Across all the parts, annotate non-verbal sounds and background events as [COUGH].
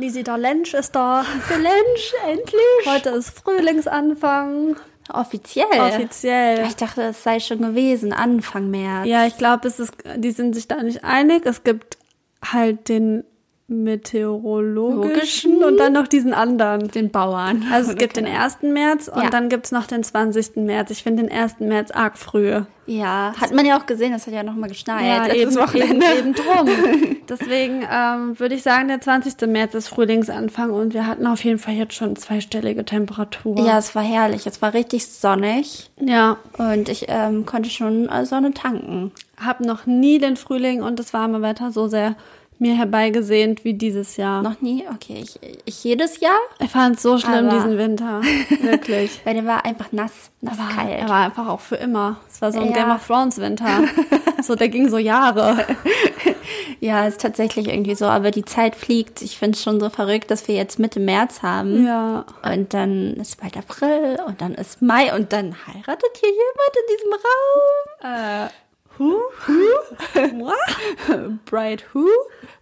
Lisi, der Lensch ist da. Der Lensch, endlich. Heute ist Frühlingsanfang. Offiziell. Offiziell. Ich dachte, es sei schon gewesen, Anfang März. Ja, ich glaube, es ist, die sind sich da nicht einig. Es gibt halt den meteorologischen Logischen. und dann noch diesen anderen. Den Bauern. Also es gibt den 1. März und Ja. dann gibt's noch den 20. März. Ich finde den 1. März arg früh. Ja, hat man ja auch gesehen, das hat ja nochmal geschneit. Ja, letztes eben, Wochenende. eben, eben drum. [LAUGHS] Deswegen ähm, würde ich sagen, der 20. März ist Frühlingsanfang und wir hatten auf jeden Fall jetzt schon zweistellige Temperatur. Ja, es war herrlich. Es war richtig sonnig Ja, und ich ähm, konnte schon äh, Sonne tanken. habe noch nie den Frühling und das warme Wetter so sehr mir herbeigesehnt wie dieses Jahr. Noch nie? Okay, ich, ich jedes Jahr? Ich fand es so schlimm Aber- diesen Winter. [LAUGHS] Wirklich. Weil der war einfach nass, nass kalt. Er war einfach auch für immer. Es war so ein Ja. Game of Thrones Winter. [LAUGHS] so, der ging so Jahre. [LAUGHS] Ja, ist tatsächlich irgendwie so, aber die Zeit fliegt. Ich finde es schon so verrückt, dass wir jetzt Mitte März haben. Ja. Und dann ist bald April und dann ist Mai und dann heiratet hier jemand in diesem Raum. Äh, who? Who? [LAUGHS] What? Bright who?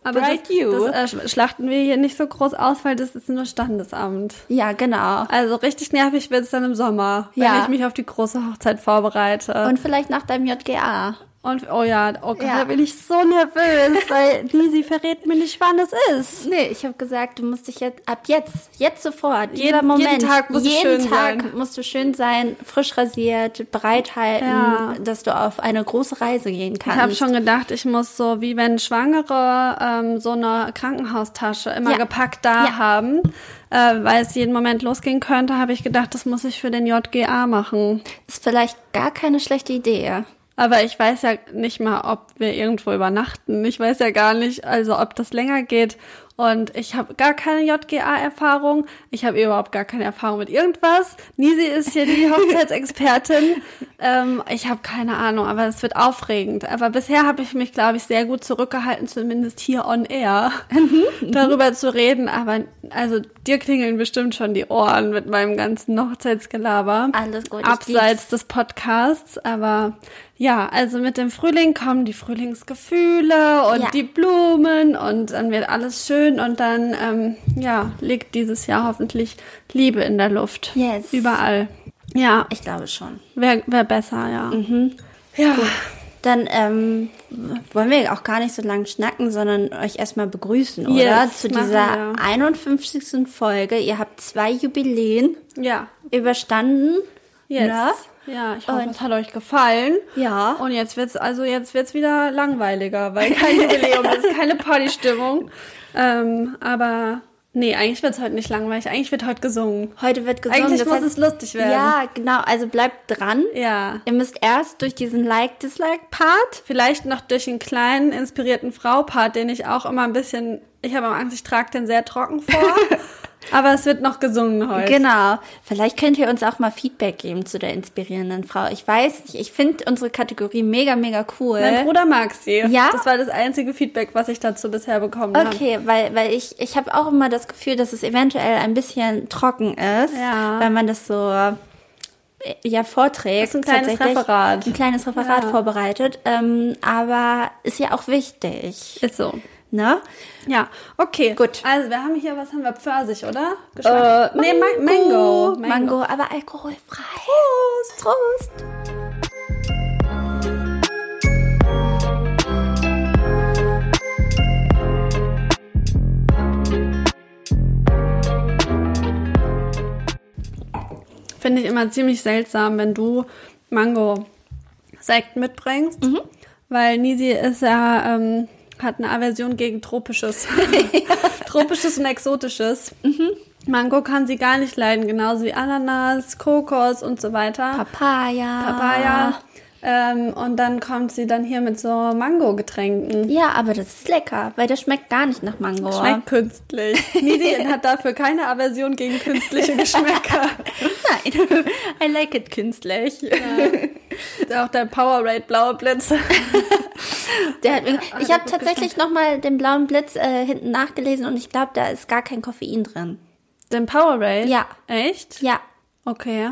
Aber Bright das, you. das äh, schlachten wir hier nicht so groß aus, weil das ist nur Standesamt. ja, genau. Also richtig nervig wird es dann im Sommer, wenn Ja. ich mich auf die große Hochzeit vorbereite. Und vielleicht nach deinem JGA. Und oh ja, oh Gott, Ja. da bin ich so nervös, [LAUGHS] weil Lisi verrät mir nicht, wann es ist. Nee, ich habe gesagt, du musst dich jetzt ab jetzt, jetzt sofort, Jeden- jeder Moment, jeden Tag musst du jeden schön Tag sein. musst du schön sein, frisch rasiert, bereithalten, Ja. dass du auf eine große Reise gehen Ich kannst. habe schon gedacht, ich muss so, wie wenn Schwangere ähm, so eine Krankenhaustasche immer Ja. gepackt da haben, äh, weil es jeden Moment losgehen könnte, habe ich gedacht, das muss ich für den JGA machen. ist vielleicht gar keine schlechte Idee. Aber ich weiß ja nicht mal, ob wir irgendwo übernachten. Ich weiß ja gar nicht, also ob das länger geht. Und ich habe gar keine JGA-Erfahrung. Ich habe überhaupt gar keine Erfahrung mit irgendwas. Nisi ist hier die [LAUGHS] Hochzeitsexpertin. ähm, ich habe keine Ahnung, aber es wird aufregend. Aber bisher habe ich mich, glaube ich, sehr gut zurückgehalten, zumindest hier on air, darüber zu reden. Aber also dir klingeln bestimmt schon die Ohren mit meinem ganzen Hochzeitsgelaber. Alles gut, Abseits des Podcasts, aber ja, also mit dem Frühling kommen die Frühlingsgefühle und Ja. die Blumen und dann wird alles schön und dann, ähm, ja, liegt dieses Jahr hoffentlich Liebe in der Luft. Yes. Überall. Ja, Ich glaube schon. wäre wär besser, ja. Ja. Dann ähm, wollen wir auch gar nicht so lange schnacken, sondern euch erstmal begrüßen, oder? Yes, Zu dieser wir. 51. Folge. Ihr habt zwei Jubiläen Ja. überstanden. Yes. Ne? Ja, ich hoffe, Und- es hat euch gefallen. Ja. Und jetzt wird's also jetzt wird's wieder langweiliger, weil kein [LAUGHS] Jubiläum ist, keine Partystimmung. Ähm, aber nee, eigentlich wird's heute nicht langweilig. Eigentlich wird heute gesungen. Heute wird gesungen. Eigentlich das muss heißt- es lustig werden. Ja, genau. Also bleibt dran. Ja. Ihr müsst erst durch diesen Like-Dislike-Part. Vielleicht noch durch einen kleinen inspirierten Frau-Part, den ich auch immer ein bisschen. Ich habe Angst, ich trage den sehr trocken vor. [LAUGHS] aber es wird noch gesungen heute. Genau. Vielleicht könnt ihr uns auch mal Feedback geben zu der inspirierenden Frau. Ich weiß nicht, ich finde unsere Kategorie mega, mega cool. Mein Bruder mag sie. Ja? Das war das einzige Feedback, was ich dazu bisher bekommen habe. Okay, weil, weil ich, ich habe auch immer das Gefühl, dass es eventuell ein bisschen trocken ist, Ja. weil man das so äh, ja vorträgt. Das ist ein kleines. Referat. Ein kleines Referat Ja. vorbereitet. Ähm, aber ist ja auch wichtig. Ist so. Ne? Ja, okay. Gut. Also wir haben hier, was haben wir? Pfirsich, oder? Geschmack? nee, Ma Mango. Mango. Mango, aber alkoholfrei. Prost. Prost. Finde ich immer ziemlich seltsam, wenn du Mango-Sekt mitbringst. Mhm. Weil Nisi ist ja, ähm, hat eine Aversion gegen Tropisches. [LAUGHS] [LAUGHS] Tropisches und Exotisches. Mhm. Mango kann sie gar nicht leiden, genauso wie Ananas, Kokos und so weiter. Papaya. Papaya. Ähm, und dann kommt sie dann hier mit so Mango-Getränken. Ja, aber das ist lecker, weil das schmeckt gar nicht nach Mango. Schmeckt künstlich. [LAUGHS] Nisi hat dafür keine Aversion gegen künstliche [LAUGHS] Geschmäcker. Nein, [LAUGHS] I like it künstlich. Auch der Powerade blaue Blitz. Der hat, mir- ich habe tatsächlich nochmal den blauen Blitz äh, hinten nachgelesen und ich glaube, da ist gar kein Koffein drin. Den Powerade? Ja. Echt? Ja, Okay.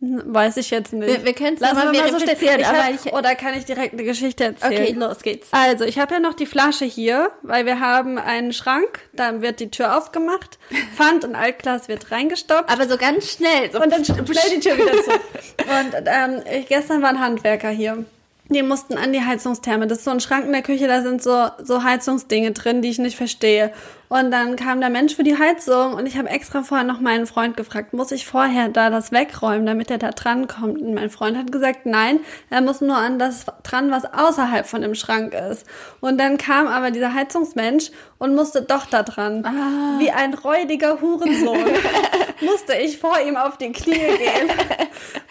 Weiß ich jetzt nicht. Wir- wir Lassen noch mal mal so stehen. hab, oder kann ich direkt eine Geschichte erzählen? Okay, los geht's. Also, ich habe ja noch die Flasche hier, weil wir haben einen Schrank, dann wird die Tür aufgemacht, [LAUGHS] Pfand und Altglas wird reingestopft. Aber so ganz schnell. So Und dann schnell die Tür wieder zu. [LAUGHS] Und ähm, ich, gestern waren Handwerker hier. Die mussten an die Heizungstherme. Das ist so ein Schrank in der Küche, da sind so, so Heizungsdinge drin, die ich nicht verstehe. Und dann kam der Mensch für die Heizung und ich habe extra vorher noch meinen Freund gefragt, muss ich vorher da das wegräumen, damit er da dran kommt? Und mein Freund hat gesagt, nein, er muss nur an das dran, was außerhalb von dem Schrank ist. Und dann kam aber dieser Heizungsmensch und musste doch da dran. Wie ein räudiger Hurensohn [LAUGHS] musste ich vor ihm auf die Knie gehen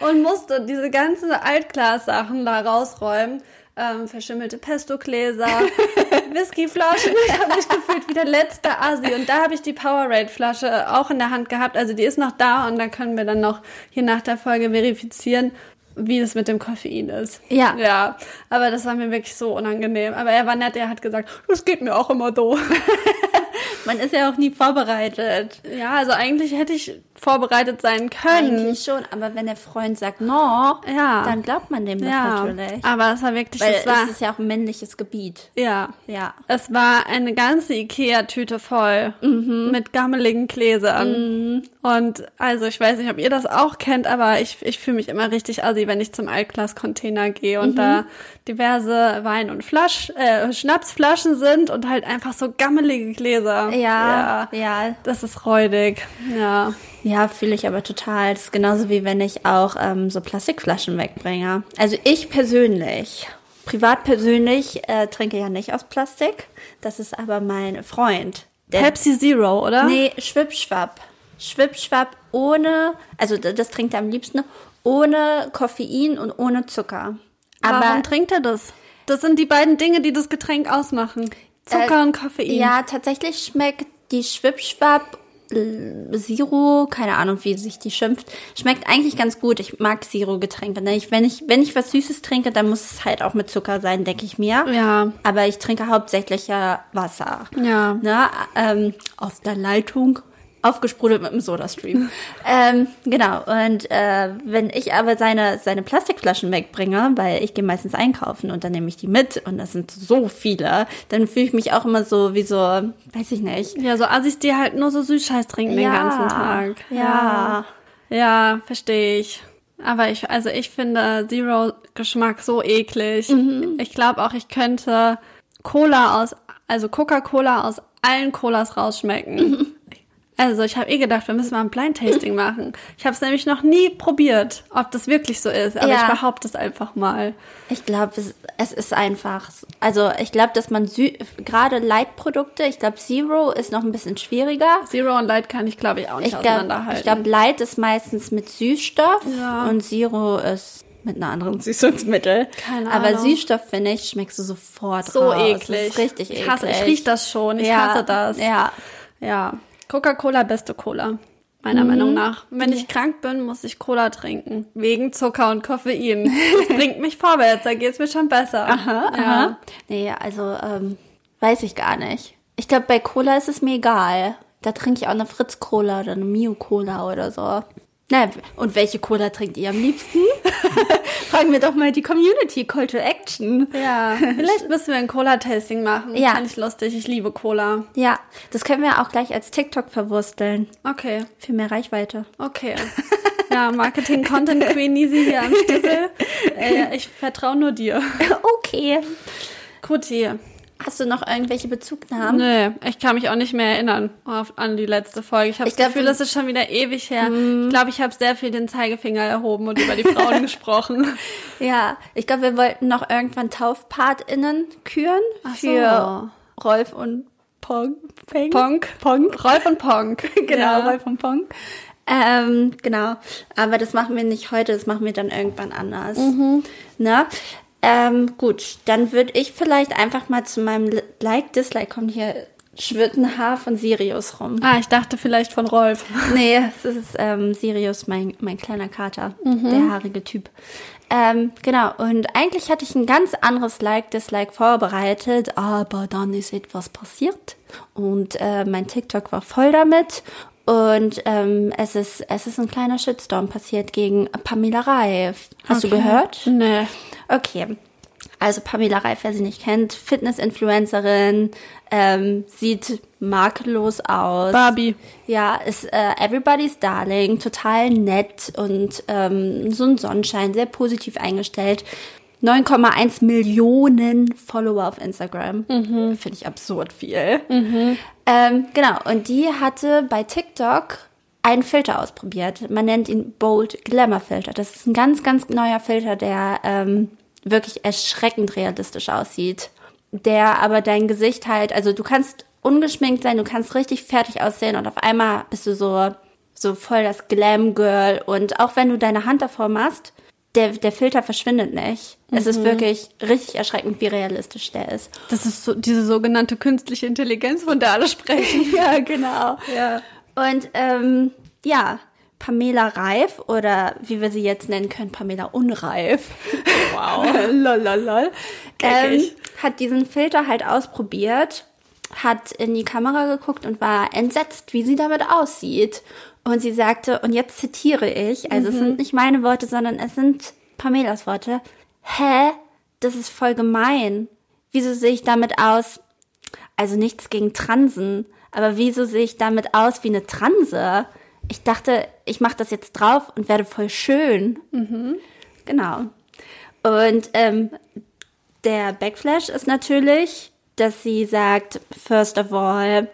[LAUGHS] und musste diese ganzen Altglassachen da rausräumen. Ähm, verschimmelte Pesto-Gläser, [LAUGHS] Whiskyflaschen. [LAUGHS] Ich habe mich gefühlt wie der letzte Asi. Und da habe ich die Powerade-Flasche auch in der Hand gehabt. Also die ist noch da und da können wir dann noch hier nach der Folge verifizieren, wie das mit dem Koffein ist. Ja. Ja, aber das war mir wirklich so unangenehm. Aber er war nett, er hat gesagt, das geht mir auch immer so. [LAUGHS] Man ist ja auch nie vorbereitet. Ja, also eigentlich hätte ich vorbereitet sein können. Eigentlich schon, aber wenn der Freund sagt no, Ja. dann glaubt man dem das ja, natürlich. aber es war wirklich, Weil es war, es ist ja auch ein männliches Gebiet. ja, Ja. es war eine ganze Ikea-Tüte voll mit gammeligen Gläsern. Und also ich weiß nicht, ob ihr das auch kennt, aber ich, ich fühle mich immer richtig assi, wenn ich zum Altglas-Container gehe und da diverse Wein- und Flasch, äh, Schnapsflaschen sind und halt einfach so gammelige Gläser. Ja, ja. ja. Das ist räudig. Ja. Ja, fühle ich aber total. Das ist genauso wie wenn ich auch ähm, so Plastikflaschen wegbringe. Also ich persönlich, privat persönlich, äh, trinke ja nicht aus Plastik. Das ist aber mein Freund. Der, Pepsi Zero, oder? Nee, Schwippschwapp. Schwippschwapp ohne, also das trinkt er am liebsten, ohne Koffein und ohne Zucker. Aber Warum trinkt er das? Das sind die beiden Dinge, die das Getränk ausmachen. Zucker Äh, und Koffein. Ja, tatsächlich schmeckt die Schwippschwapp äh, Zero, keine Ahnung, wie sich die schimpft, schmeckt eigentlich ganz gut. Ich mag Zero-Getränke. Ne? Ich, wenn, ich, wenn ich was Süßes trinke, dann muss es halt auch mit Zucker sein, denke ich mir. Ja. Aber ich trinke hauptsächlich ja Wasser. Ja. Ne? Ähm, auf der Leitung. Aufgesprudelt mit dem Sodastream. [LAUGHS] ähm, genau. Und äh, wenn ich aber seine, seine Plastikflaschen wegbringe, weil ich gehe meistens einkaufen und dann nehme ich die mit und das sind so viele, dann fühle ich mich auch immer so wie so, weiß ich nicht. Ja, so Assis, die halt nur so Süßscheiß trinken den ganzen Tag. Ja. Ja, verstehe ich. Aber ich, also ich finde Zero-Geschmack so eklig. Mhm. Ich glaube auch, ich könnte Cola aus, also Coca-Cola aus allen Colas rausschmecken. Mhm. Also ich habe eh gedacht, wir müssen mal ein Blind-Tasting [LAUGHS] machen. Ich habe es nämlich noch nie probiert, ob das wirklich so ist. Aber Ja. ich behaupte es einfach mal. Ich glaube, es, es ist einfach. Also ich glaube, dass man gerade Light-Produkte, ich glaube, Zero ist noch ein bisschen schwieriger. Zero und Light kann ich, glaube ich, auch nicht Ich glaube, auseinanderhalten. ich glaub, Light ist meistens mit Süßstoff Ja. und Zero ist mit einer anderen Süßungsmittel. Keine Aber Ahnung. Süßstoff, finde ich, schmeckst du sofort so raus. eklig. Das ist richtig eklig. ich hasse, ich riech das schon. Ich ja, hasse das. Ja. Ja, Coca-Cola, beste Cola. Meiner Mhm. Meinung nach. Wenn ich krank bin, muss ich Cola trinken. Wegen Zucker und Koffein. Das [LAUGHS] bringt mich vorwärts, da geht's mir schon besser. Aha, ja. aha. Nee, also ähm, weiß ich gar nicht. Ich glaube, bei Cola ist es mir egal. Da trinke ich auch eine Fritz-Cola oder eine Mio-Cola oder so. Na, und welche Cola trinkt ihr am liebsten? [LAUGHS] Fragen wir doch mal die Community. Call to Action. Ja, vielleicht müssen wir ein Cola-Tasting machen. Ja. Fand ich lustig. Ich liebe Cola. Ja, das können wir auch gleich als TikTok verwursteln. Okay, Für mehr Reichweite. okay. [LAUGHS] Ja, Marketing Content Queen Easy hier am Schlüssel. [LAUGHS] Äh, ich vertraue nur dir. Okay. Kuti. Hast du noch irgendwelche Bezugnahmen? Nö, ich kann mich auch nicht mehr erinnern auf, an die letzte Folge. Ich habe das glaub, Gefühl, das ist schon wieder ewig her. Ich glaube, ich habe sehr viel den Zeigefinger erhoben und über die Frauen [LAUGHS] gesprochen. Ja, ich glaube, wir wollten noch irgendwann TaufpatInnen küren für Rolf und Pong. Peng? Ponk. Ponk. Rolf und Ponk. [LAUGHS] Genau, Ja. Rolf und Ponk. Ähm, genau. Aber das machen wir nicht heute, das machen wir dann irgendwann anders. Ne? Ähm, gut, dann würde ich vielleicht einfach mal zu meinem Li- Like-Dislike kommen. Hier schwirrt ein Haar von Sirius rum. Ah, ich dachte vielleicht von Rolf. [LAUGHS] Nee, es ist ähm, Sirius, mein, mein kleiner Kater, der haarige Typ. Ähm, genau, und eigentlich hatte ich ein ganz anderes Like-Dislike vorbereitet, aber dann ist etwas passiert und äh, mein TikTok war voll damit Und ähm, es, ist, es ist ein kleiner Shitstorm passiert gegen Pamela Reif. Hast Okay. du gehört? Nee. Okay. Also Pamela Reif, wer sie nicht kennt, Fitness-Influencerin, ähm, sieht makellos aus. Barbie. Ja, ist äh, Everybody's Darling, total nett und ähm, so ein Sonnenschein, sehr positiv eingestellt. 9,1 Millionen Follower auf Instagram. Finde ich absurd viel. Ähm, genau, und die hatte bei TikTok einen Filter ausprobiert. Man nennt ihn Bold Glamour Filter. Das ist ein ganz, ganz neuer Filter, der ähm, wirklich erschreckend realistisch aussieht. Der aber dein Gesicht halt, also du kannst ungeschminkt sein, du kannst richtig fertig aussehen und auf einmal bist du so, so voll das Glam Girl. Und auch wenn du deine Hand davor machst, der, der Filter verschwindet nicht. Es ist wirklich richtig erschreckend, wie realistisch der ist. Das ist so diese sogenannte künstliche Intelligenz, von der alle sprechen. [LAUGHS] ja, genau. ja. Und ähm, ja, Pamela Reif oder wie wir sie jetzt nennen können, Pamela Unreif. Wow. lol, lol, lol. Ähm, hat diesen Filter halt ausprobiert, hat in die Kamera geguckt und war entsetzt, wie sie damit aussieht. Und sie sagte, und jetzt zitiere ich, also es sind nicht meine Worte, sondern es sind Pamelas Worte. Hä? Das ist voll gemein. Wieso sehe ich damit aus? Also nichts gegen Transen, aber wieso sehe ich damit aus wie eine Transe? Ich dachte, ich mache das jetzt drauf und werde voll schön. Genau. Und ähm, der Backflash ist natürlich, dass sie sagt, first of all,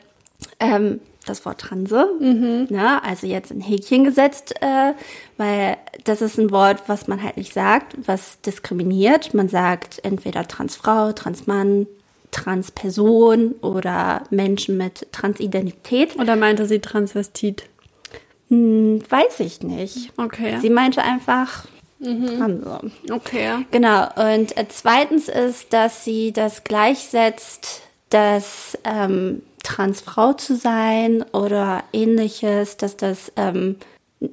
ähm, das Wort Transe, ne, also jetzt in Häkchen gesetzt, äh, weil das ist ein Wort, was man halt nicht sagt, was diskriminiert. Man sagt entweder Transfrau, Transmann, Transperson oder Menschen mit Transidentität. Oder meinte sie Transvestit? Hm, weiß ich nicht. Okay. Sie meinte einfach Transe. okay. Genau. Und äh, zweitens ist, dass sie das gleichsetzt, dass ähm, Transfrau zu sein oder ähnliches, dass das ähm,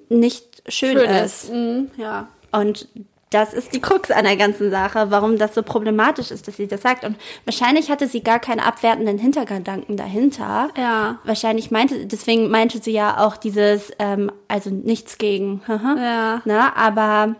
nicht schön, Schön ist. ist. Mhm, ja. Und das ist die Krux an der ganzen Sache, warum das so problematisch ist, dass sie das sagt. Und wahrscheinlich hatte sie gar keine abwertenden Hintergedanken dahinter. Ja. Wahrscheinlich meinte, deswegen meinte sie ja auch dieses, ähm, also nichts gegen. Ja. Ne, aber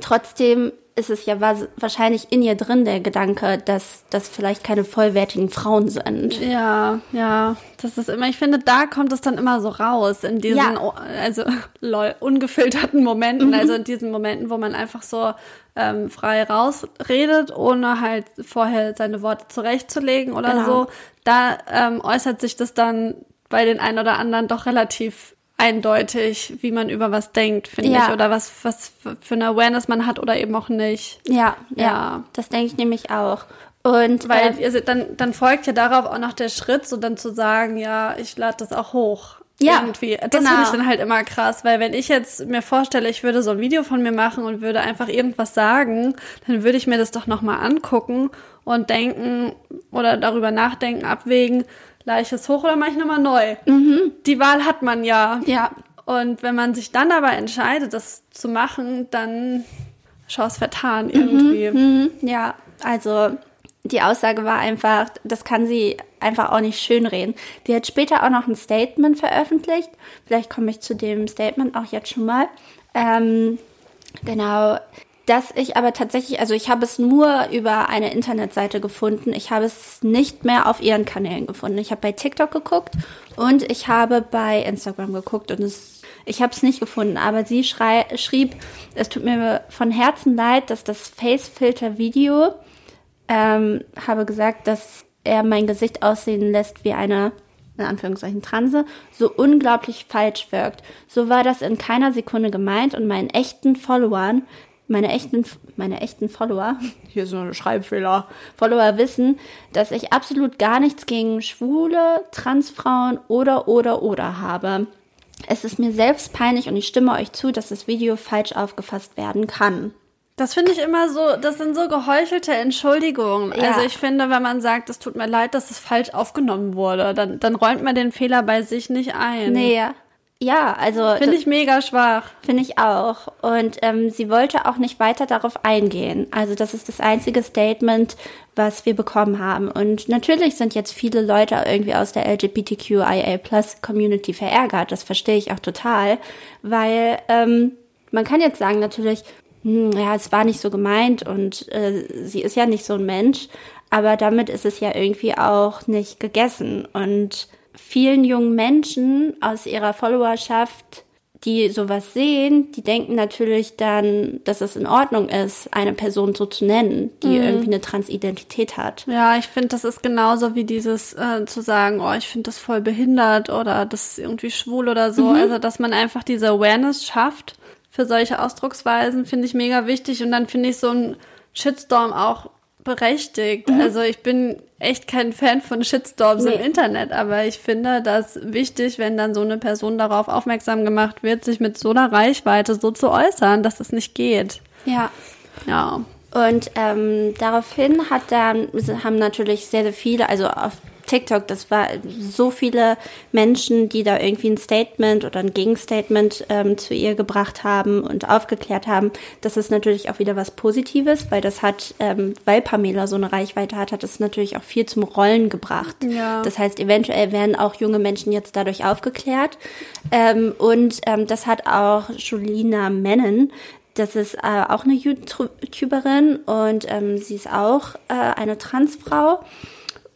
trotzdem ist es ja wahrscheinlich in ihr drin der Gedanke, dass das vielleicht keine vollwertigen Frauen sind. Ja, ja, das ist immer, ich finde, da kommt es dann immer so raus, in diesen, Ja. also, [LAUGHS] lol, ungefilterten Momenten, also in diesen Momenten, wo man einfach so ähm, frei rausredet, ohne halt vorher seine Worte zurechtzulegen oder Genau. so, da ähm, äußert sich das dann bei den einen oder anderen doch relativ eindeutig, wie man über was denkt, finde Ja. ich, oder was, was für eine Awareness man hat oder eben auch nicht. Ja, ja, Ja. das denke ich nämlich auch. Und Weil äh, dann, dann folgt ja darauf auch noch der Schritt, so dann zu sagen, ja, ich lade das auch hoch. Ja, irgendwie. Das genau. finde ich dann halt immer krass, weil wenn ich jetzt mir vorstelle, ich würde so ein Video von mir machen und würde einfach irgendwas sagen, dann würde ich mir das doch nochmal angucken und denken oder darüber nachdenken, abwägen, lade ich es hoch oder mache ich nochmal neu? Die Wahl hat man ja. Mhm. ja, Und wenn man sich dann aber entscheidet, das zu machen, dann Chance vertan irgendwie. Mhm, ja, also die Aussage war einfach, das kann sie einfach auch nicht schönreden. Die hat später auch noch ein Statement veröffentlicht. Vielleicht komme ich zu dem Statement auch jetzt schon mal. Ähm, genau, dass ich aber tatsächlich, also ich habe es nur über eine Internetseite gefunden. Ich habe es nicht mehr auf ihren Kanälen gefunden. Ich habe bei TikTok geguckt und ich habe bei Instagram geguckt und es, ich habe es nicht gefunden. Aber sie schrei, schrieb, es tut mir von Herzen leid, dass das Face-Filter-Video ähm, habe gesagt, dass er mein Gesicht aussehen lässt wie eine, in Anführungszeichen, Transe, so unglaublich falsch wirkt. So war das in keiner Sekunde gemeint und meinen echten Followern, meine echten, meine echten Follower, hier ist noch ein Schreibfehler, Follower wissen, dass ich absolut gar nichts gegen Schwule, Transfrauen oder, oder, oder habe. Es ist mir selbst peinlich und ich stimme euch zu, dass das Video falsch aufgefasst werden kann. Das finde ich immer so, das sind so geheuchelte Entschuldigungen. Ja. Also ich finde, wenn man sagt, es tut mir leid, dass es falsch aufgenommen wurde, dann, dann räumt man den Fehler bei sich nicht ein. Nee, Ja, also Finde ich mega schwach. Finde ich auch. Und ähm, sie wollte auch nicht weiter darauf eingehen. Also das ist das einzige Statement, was wir bekommen haben. Und natürlich sind jetzt viele Leute irgendwie aus der LGBTQIA-Plus-Community verärgert. Das verstehe ich auch total, weil ähm, man kann jetzt sagen natürlich, hm, ja, es war nicht so gemeint und äh, sie ist ja nicht so ein Mensch, aber damit ist es ja irgendwie auch nicht gegessen. Und vielen jungen Menschen aus ihrer Followerschaft, die sowas sehen, die denken natürlich dann, dass es in Ordnung ist, eine Person so zu nennen, die mhm. irgendwie eine Transidentität hat. Ja, ich finde, das ist genauso wie dieses äh, zu sagen, oh, ich finde das voll behindert oder das ist irgendwie schwul oder so. Mhm. Also, dass man einfach diese Awareness schafft für solche Ausdrucksweisen, finde ich mega wichtig. Und dann finde ich so ein Shitstorm auch berechtigt. Mhm. Also ich bin echt kein Fan von Shitstorms nee. im Internet, aber ich finde das wichtig, wenn dann so eine Person darauf aufmerksam gemacht wird, sich mit so einer Reichweite so zu äußern, dass das nicht geht. Ja. Ja. Und ähm, daraufhin hat dann, haben natürlich sehr, sehr viele, also auf TikTok, das war so viele Menschen, die da irgendwie ein Statement oder ein Gegenstatement ähm, zu ihr gebracht haben und aufgeklärt haben. Das ist natürlich auch wieder was Positives, weil das hat, ähm, weil Pamela so eine Reichweite hat, hat es natürlich auch viel zum Rollen gebracht. Ja. Das heißt, eventuell werden auch junge Menschen jetzt dadurch aufgeklärt. Ähm, und ähm, das hat auch Julina Mennen das ist äh, auch eine YouTuberin und ähm, sie ist auch äh, eine Transfrau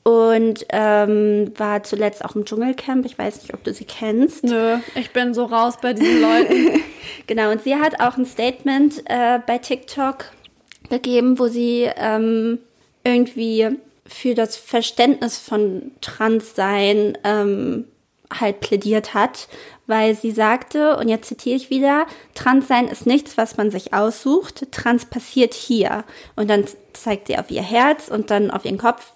und ähm, war zuletzt auch im Dschungelcamp. Ich weiß nicht, ob du sie kennst. Nö, ich bin so raus bei diesen Leuten. [LAUGHS] genau, und sie hat auch ein Statement äh, bei TikTok gegeben, wo sie ähm, irgendwie für das Verständnis von Transsein ähm, halt plädiert hat, weil sie sagte, und jetzt zitiere ich wieder, Transsein ist nichts, was man sich aussucht, Trans passiert hier. Und dann zeigt sie auf ihr Herz und dann auf ihren Kopf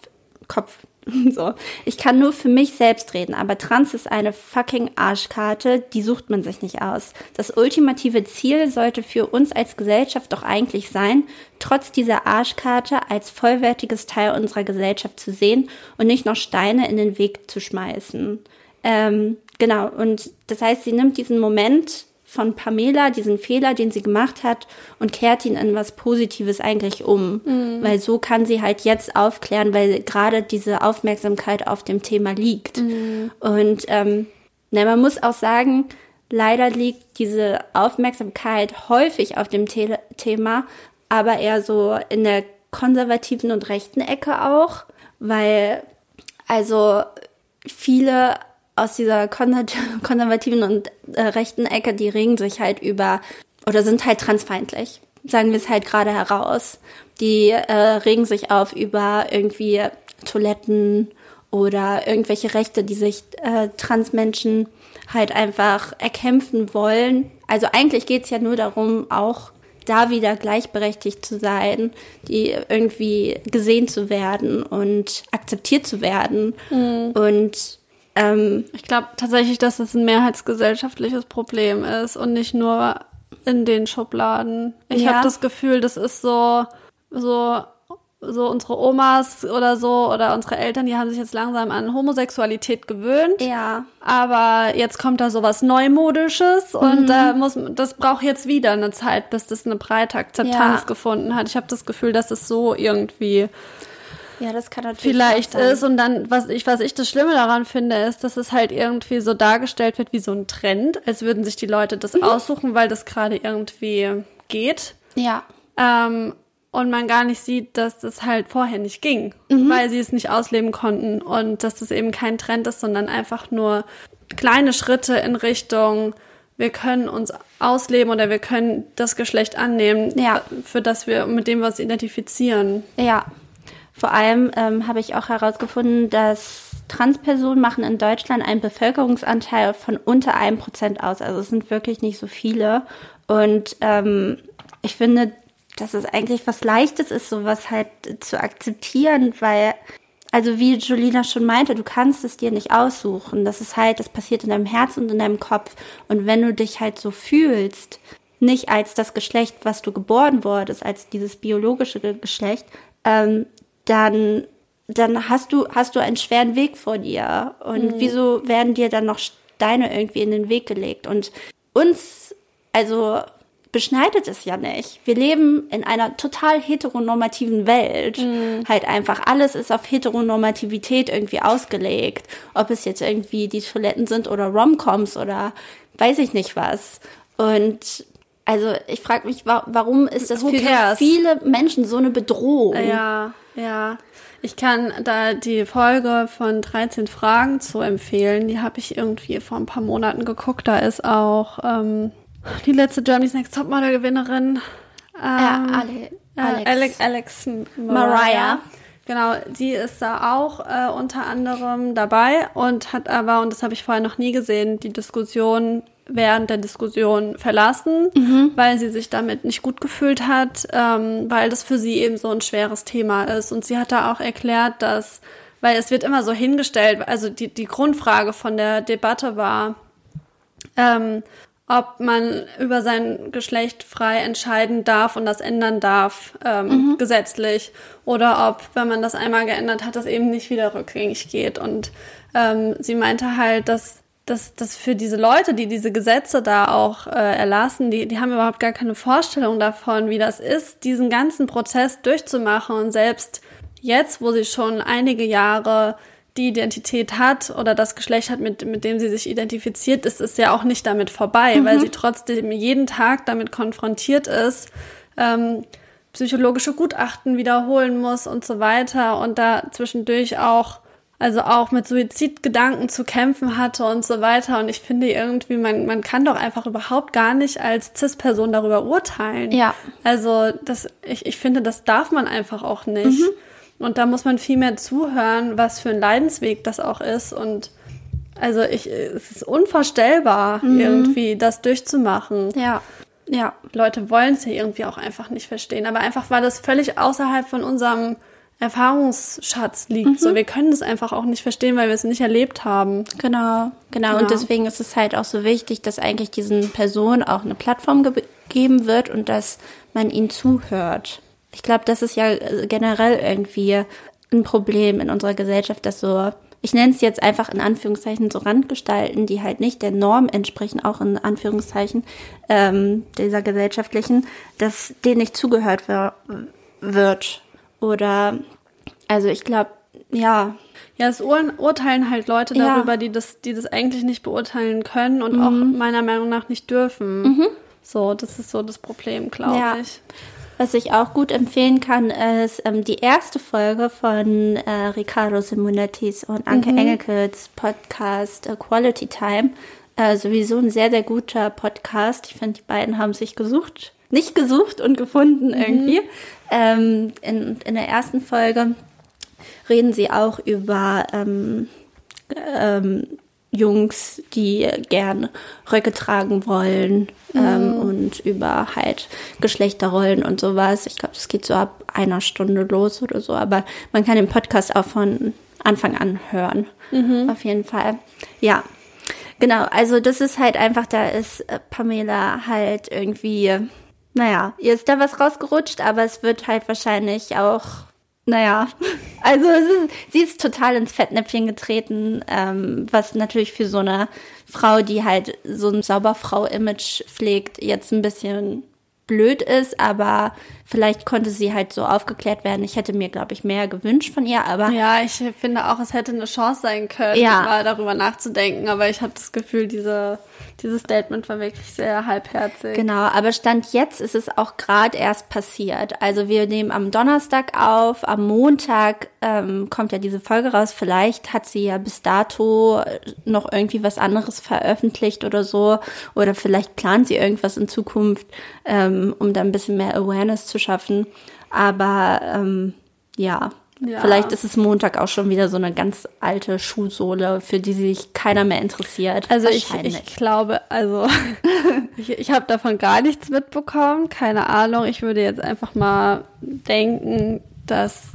Kopf. [LAUGHS] So. Ich kann nur für mich selbst reden, aber Trans ist eine fucking Arschkarte, die sucht man sich nicht aus. Das ultimative Ziel sollte für uns als Gesellschaft doch eigentlich sein, trotz dieser Arschkarte als vollwertiges Teil unserer Gesellschaft zu sehen und nicht noch Steine in den Weg zu schmeißen. Ähm, genau, und das heißt, sie nimmt diesen Moment von Pamela, diesen Fehler, den sie gemacht hat, und kehrt ihn in was Positives eigentlich um. Mhm. Weil so kann sie halt jetzt aufklären, weil gerade diese Aufmerksamkeit auf dem Thema liegt. Mhm. Und ähm, na, man muss auch sagen, leider liegt diese Aufmerksamkeit häufig auf dem The Thema, aber eher so in der konservativen und rechten Ecke auch, weil also viele aus dieser [LAUGHS] konservativen und äh, rechten Ecke, die regen sich halt über oder sind halt transfeindlich. Sagen wir es halt gerade heraus. Die äh, regen sich auf über irgendwie Toiletten oder irgendwelche Rechte, die sich äh, Transmenschen halt einfach erkämpfen wollen. Also eigentlich geht's ja nur darum, auch da wieder gleichberechtigt zu sein, die irgendwie gesehen zu werden und akzeptiert zu werden. Mhm. Und ähm, ich glaube tatsächlich, dass es ein mehrheitsgesellschaftliches Problem ist und nicht nur in den Schubladen. Ich ja. habe das Gefühl, das ist so, so, so unsere Omas oder so oder unsere Eltern, die haben sich jetzt langsam an Homosexualität gewöhnt. Ja. Aber jetzt kommt da so was Neumodisches mhm. und da muss, das braucht jetzt wieder eine Zeit, bis das eine breite Akzeptanz ja. gefunden hat. Ich habe das Gefühl, dass es so irgendwie ja, das kann natürlich vielleicht ist. Und dann, was ich, was ich das Schlimme daran finde, ist, dass es halt irgendwie so dargestellt wird wie so ein Trend, als würden sich die Leute das mhm. aussuchen, weil das gerade irgendwie geht. Ja. Ähm, und man gar nicht sieht, dass das halt vorher nicht ging, mhm. weil sie es nicht ausleben konnten und dass das eben kein Trend ist, sondern einfach nur kleine Schritte in Richtung, wir können uns ausleben oder wir können das Geschlecht annehmen, ja. für das wir, mit dem wir uns identifizieren. Ja, vor allem ähm, habe ich auch herausgefunden, dass Transpersonen machen in Deutschland einen Bevölkerungsanteil von unter einem Prozent aus. Also es sind wirklich nicht so viele. Und ähm, ich finde, dass es eigentlich was Leichtes ist, sowas halt zu akzeptieren, weil, also wie Julina schon meinte, du kannst es dir nicht aussuchen. Das ist halt, das passiert in deinem Herz und in deinem Kopf. Und wenn du dich halt so fühlst, nicht als das Geschlecht, was du geboren wurdest, als dieses biologische Geschlecht, ähm, dann, dann hast du, hast du einen schweren Weg vor dir. Und mhm. wieso werden dir dann noch deine irgendwie in den Weg gelegt. Und uns, also beschneidet es ja nicht. Wir leben in einer total heteronormativen Welt. Mhm. Halt einfach alles ist auf Heteronormativität irgendwie ausgelegt. Ob es jetzt irgendwie die Toiletten sind oder Romcoms oder weiß ich nicht was. Und also ich frage mich, warum ist das Who für cares? viele Menschen so eine Bedrohung? Ja, ja. Ich kann da die Folge von 13 Fragen zu empfehlen. Die habe ich irgendwie vor ein paar Monaten geguckt. Da ist auch ähm, die letzte Germany's Next Topmodel-Gewinnerin. Ähm, ja, Ale Alex. Äh, Alex, Alex Mariah. Mariah. Genau, die ist da auch äh, unter anderem dabei und hat aber, und das habe ich vorher noch nie gesehen, die Diskussion während der Diskussion verlassen, mhm. weil sie sich damit nicht gut gefühlt hat, ähm, weil das für sie eben so ein schweres Thema ist. Und sie hat da auch erklärt, dass, weil es wird immer so hingestellt, also die, die Grundfrage von der Debatte war, ähm, ob man über sein Geschlecht frei entscheiden darf und das ändern darf, ähm, mhm. gesetzlich, oder ob, wenn man das einmal geändert hat, das eben nicht wieder rückgängig geht. Und ähm, sie meinte halt, dass dass, dass für diese Leute, die diese Gesetze da auch äh, erlassen, die, die haben überhaupt gar keine Vorstellung davon, wie das ist, diesen ganzen Prozess durchzumachen. Und selbst jetzt, wo sie schon einige Jahre die Identität hat oder das Geschlecht hat, mit, mit dem sie sich identifiziert, ist es ja auch nicht damit vorbei, mhm. weil sie trotzdem jeden Tag damit konfrontiert ist, ähm, psychologische Gutachten wiederholen muss und so weiter und da zwischendurch auch also auch mit Suizidgedanken zu kämpfen hatte und so weiter. Und ich finde irgendwie, man, man kann doch einfach überhaupt gar nicht als CIS-Person darüber urteilen. Ja. Also das, ich, ich finde, das darf man einfach auch nicht. Mhm. Und da muss man viel mehr zuhören, was für ein Leidensweg das auch ist. Und also ich, es ist unvorstellbar, mhm. irgendwie das durchzumachen. Ja. Ja. Leute wollen es ja irgendwie auch einfach nicht verstehen. Aber einfach, weil das völlig außerhalb von unserem Erfahrungsschatz liegt. Mhm. So, wir können das einfach auch nicht verstehen, weil wir es nicht erlebt haben. Genau, genau. Ja. Und deswegen ist es halt auch so wichtig, dass eigentlich diesen Personen auch eine Plattform gegeben wird und dass man ihnen zuhört. Ich glaube, das ist ja äh, generell irgendwie ein Problem in unserer Gesellschaft, dass so, ich nenne es jetzt einfach in Anführungszeichen so Randgestalten, die halt nicht der Norm entsprechen, auch in Anführungszeichen ähm, dieser gesellschaftlichen, dass denen nicht zugehört wird oder, also ich glaube, ja. Ja, es ur urteilen halt Leute darüber, ja. die das, die das eigentlich nicht beurteilen können und mhm. auch meiner Meinung nach nicht dürfen. Mhm. So, das ist so das Problem, glaube ja. ich. Was ich auch gut empfehlen kann, ist ähm, die erste Folge von äh, Riccardo Simonettis und Anke mhm. Engelkes Podcast äh, Quality Time. Äh, sowieso ein sehr, sehr guter Podcast. Ich finde, die beiden haben sich gesucht, nicht gesucht und gefunden mhm. irgendwie. Ähm, in, in der ersten Folge reden sie auch über ähm, ähm, Jungs, die gern Röcke tragen wollen ähm, mhm. und über halt Geschlechterrollen und sowas. Ich glaube, das geht so ab einer Stunde los oder so, aber man kann den Podcast auch von Anfang an hören. Mhm. Auf jeden Fall. Ja. Genau, also das ist halt einfach, da ist Pamela halt irgendwie naja, ihr ist da was rausgerutscht, aber es wird halt wahrscheinlich auch, naja, [LAUGHS] also ist, sie ist total ins Fettnäpfchen getreten, ähm, was natürlich für so eine Frau, die halt so ein Sauberfrau-Image pflegt, jetzt ein bisschen blöd ist, aber vielleicht konnte sie halt so aufgeklärt werden. Ich hätte mir, glaube ich, mehr gewünscht von ihr, aber. Ja, ich finde auch, es hätte eine Chance sein können, ja. mal darüber nachzudenken, aber ich habe das Gefühl, diese dieses Statement war wirklich sehr halbherzig. Genau, aber Stand jetzt ist es auch gerade erst passiert. Also wir nehmen am Donnerstag auf, am Montag ähm, kommt ja diese Folge raus. Vielleicht hat sie ja bis dato noch irgendwie was anderes veröffentlicht oder so. Oder vielleicht plant sie irgendwas in Zukunft, ähm, um da ein bisschen mehr Awareness zu schaffen. Aber ähm, ja, ja. Vielleicht ist es Montag auch schon wieder so eine ganz alte Schuhsohle, für die sich keiner mehr interessiert. Also ich, ich glaube, also [LAUGHS] ich, ich habe davon gar nichts mitbekommen, keine Ahnung. Ich würde jetzt einfach mal denken, dass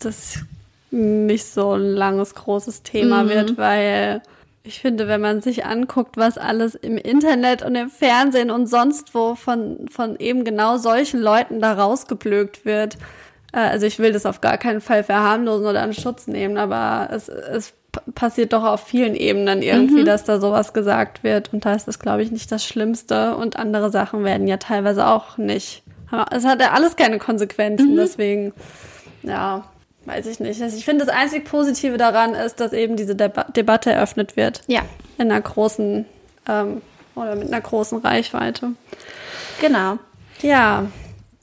das nicht so ein langes, großes Thema mhm. wird, weil ich finde, wenn man sich anguckt, was alles im Internet und im Fernsehen und sonst wo von, von eben genau solchen Leuten da rausgeblökt wird, äh, also ich will das auf gar keinen Fall verharmlosen oder in Schutz nehmen, aber es, es passiert doch auf vielen Ebenen irgendwie, dass da sowas gesagt wird. Und da ist das, glaube ich, nicht das Schlimmste. Und andere Sachen werden ja teilweise auch nicht. Es hat ja alles keine Konsequenzen, deswegen, ja, weiß ich nicht. Also ich finde, das einzig Positive daran ist, dass eben diese Deba Debatte eröffnet wird. Ja. In einer großen, ähm, oder mit einer großen Reichweite. Genau. Ja,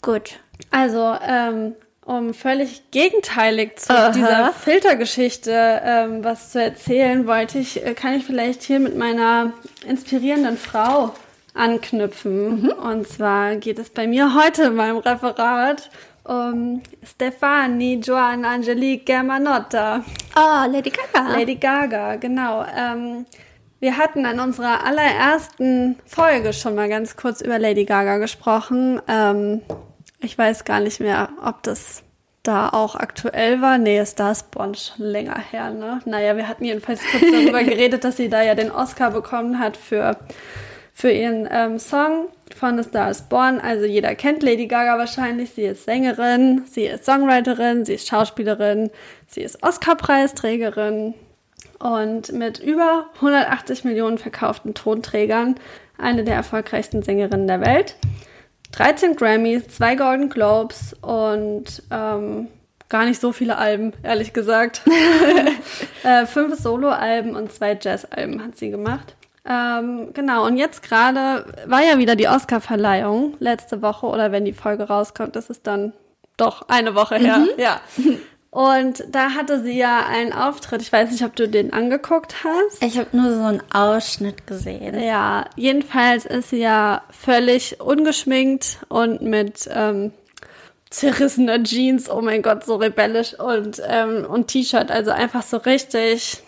Gut. also, ähm, um völlig gegenteilig zu Aha. dieser Filtergeschichte ähm, was zu erzählen, wollte ich, äh, kann ich vielleicht hier mit meiner inspirierenden Frau anknüpfen. Und zwar geht es bei mir heute in meinem Referat um Stefani Joan Angelique Germanotta. Oh, Lady Gaga. Lady Gaga, genau. Ähm, wir hatten in unserer allerersten Folge schon mal ganz kurz über Lady Gaga gesprochen. Ähm, ich weiß gar nicht mehr, ob das da auch aktuell war. Nee, ist das Born schon länger her, ne? Naja, wir hatten jedenfalls kurz darüber [LAUGHS] geredet, dass sie da ja den Oscar bekommen hat für, für ihren ähm, Song von The Star is Born. Also jeder kennt Lady Gaga wahrscheinlich. Sie ist Sängerin, sie ist Songwriterin, sie ist Schauspielerin, sie ist Oscar-Preisträgerin und mit über 180 Millionen verkauften Tonträgern eine der erfolgreichsten Sängerinnen der Welt. 13 Grammys, zwei Golden Globes und ähm, gar nicht so viele Alben, ehrlich gesagt. [LAUGHS] äh, fünf Soloalben und zwei Jazzalben hat sie gemacht. Ähm, genau, und jetzt gerade war ja wieder die Oscar-Verleihung letzte Woche oder wenn die Folge rauskommt, das ist dann doch eine Woche her. Ja. [LAUGHS] Und da hatte sie ja einen Auftritt. Ich weiß nicht, ob du den angeguckt hast. Ich habe nur so einen Ausschnitt gesehen. Ja, jedenfalls ist sie ja völlig ungeschminkt und mit ähm, zerrissener Jeans, oh mein Gott, so rebellisch und, ähm, und T-Shirt, also einfach so richtig,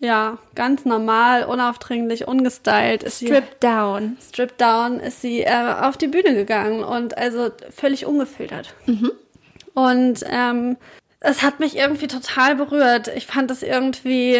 ja, ganz normal, unaufdringlich, ungestylt. Ist sie, Strip down. Strip down ist sie äh, auf die Bühne gegangen und also völlig ungefiltert. Und ähm, es hat mich irgendwie total berührt. Ich fand das irgendwie,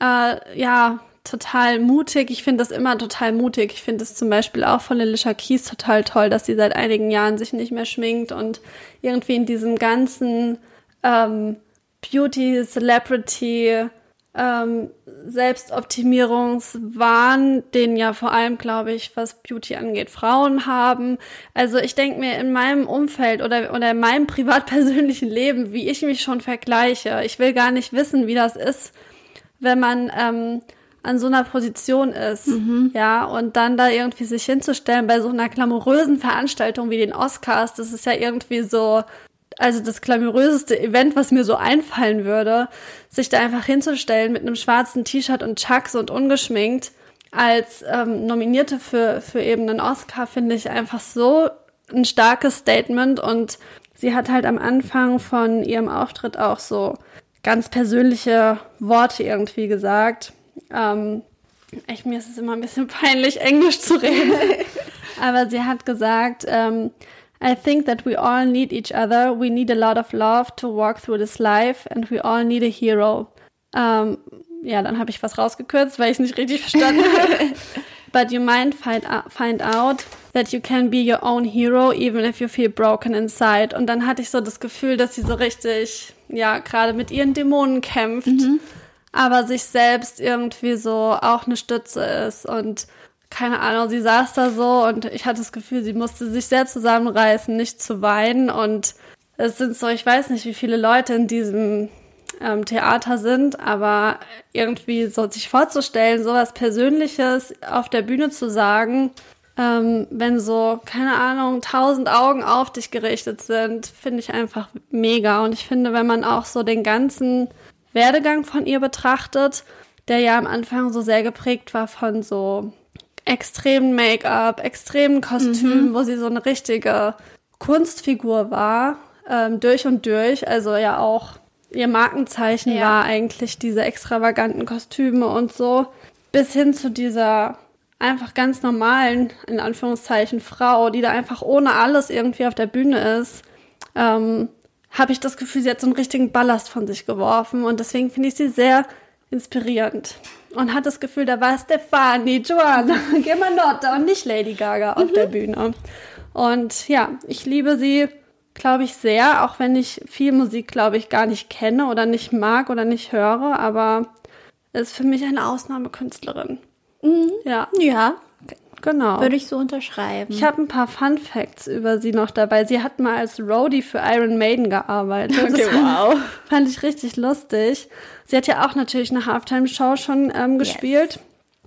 äh, ja, total mutig. Ich finde das immer total mutig. Ich finde es zum Beispiel auch von Alicia Keys total toll, dass sie seit einigen Jahren sich nicht mehr schminkt und irgendwie in diesem ganzen ähm, Beauty, Celebrity, ähm, Selbstoptimierungswahn, den ja vor allem, glaube ich, was Beauty angeht, Frauen haben. Also ich denke mir in meinem Umfeld oder, oder in meinem [LAUGHS] privat-persönlichen Leben, wie ich mich schon vergleiche. Ich will gar nicht wissen, wie das ist, wenn man ähm, an so einer Position ist, ja, und dann da irgendwie sich hinzustellen bei so einer glamourösen Veranstaltung wie den Oscars, das ist ja irgendwie so, also das glamouröseste Event, was mir so einfallen würde, sich da einfach hinzustellen mit einem schwarzen T-Shirt und Chucks und ungeschminkt als ähm, Nominierte für, für eben einen Oscar, finde ich einfach so ein starkes Statement und sie hat halt am Anfang von ihrem Auftritt auch so ganz persönliche Worte irgendwie gesagt. Ähm, echt, mir ist es immer ein bisschen peinlich, Englisch zu reden. [LAUGHS] Aber sie hat gesagt, ähm, I think that we all need each other. We need a lot of love to walk through this life and we all need a hero. Ähm, ja, dann habe ich was rausgekürzt, weil ich es nicht richtig verstanden habe. [LAUGHS] But you might find, find out that you can be your own hero, even if you feel broken inside. Und dann hatte ich so das Gefühl, dass sie so richtig, ja, gerade mit ihren Dämonen kämpft, aber sich selbst irgendwie so auch eine Stütze ist und keine Ahnung, sie saß da so und ich hatte das Gefühl, sie musste sich sehr zusammenreißen, nicht zu weinen und es sind so, ich weiß nicht, wie viele Leute in diesem ähm, Theater sind, aber irgendwie so sich vorzustellen, sowas Persönliches auf der Bühne zu sagen, ähm, wenn so, keine Ahnung, tausend Augen auf dich gerichtet sind, finde ich einfach mega. Und ich finde, wenn man auch so den ganzen Werdegang von ihr betrachtet, der ja am Anfang so sehr geprägt war von so extremen Make-up, extremen Kostümen, wo sie so eine richtige Kunstfigur war, ähm, durch und durch. Also ja auch ihr Markenzeichen Ja. war eigentlich diese extravaganten Kostüme und so, bis hin zu dieser einfach ganz normalen, in Anführungszeichen, Frau, die da einfach ohne alles irgendwie auf der Bühne ist, ähm, habe ich das Gefühl, sie hat so einen richtigen Ballast von sich geworfen und deswegen finde ich sie sehr inspirierend. Und hat das Gefühl, da war Stefani, Joanna, [LAUGHS] Germanotta und nicht Lady Gaga auf der Bühne. Und ja, ich liebe sie, glaube ich, sehr, auch wenn ich viel Musik, glaube ich, gar nicht kenne oder nicht mag oder nicht höre, aber ist für mich eine Ausnahmekünstlerin. Mhm. Ja, Ja, genau. würde ich so unterschreiben. Ich habe ein paar Fun Facts über sie noch dabei. Sie hat mal als Roadie für Iron Maiden gearbeitet. Okay, das wow. [LAUGHS] Fand ich richtig lustig. Sie hat ja auch natürlich eine Halftime-Show schon ähm, gespielt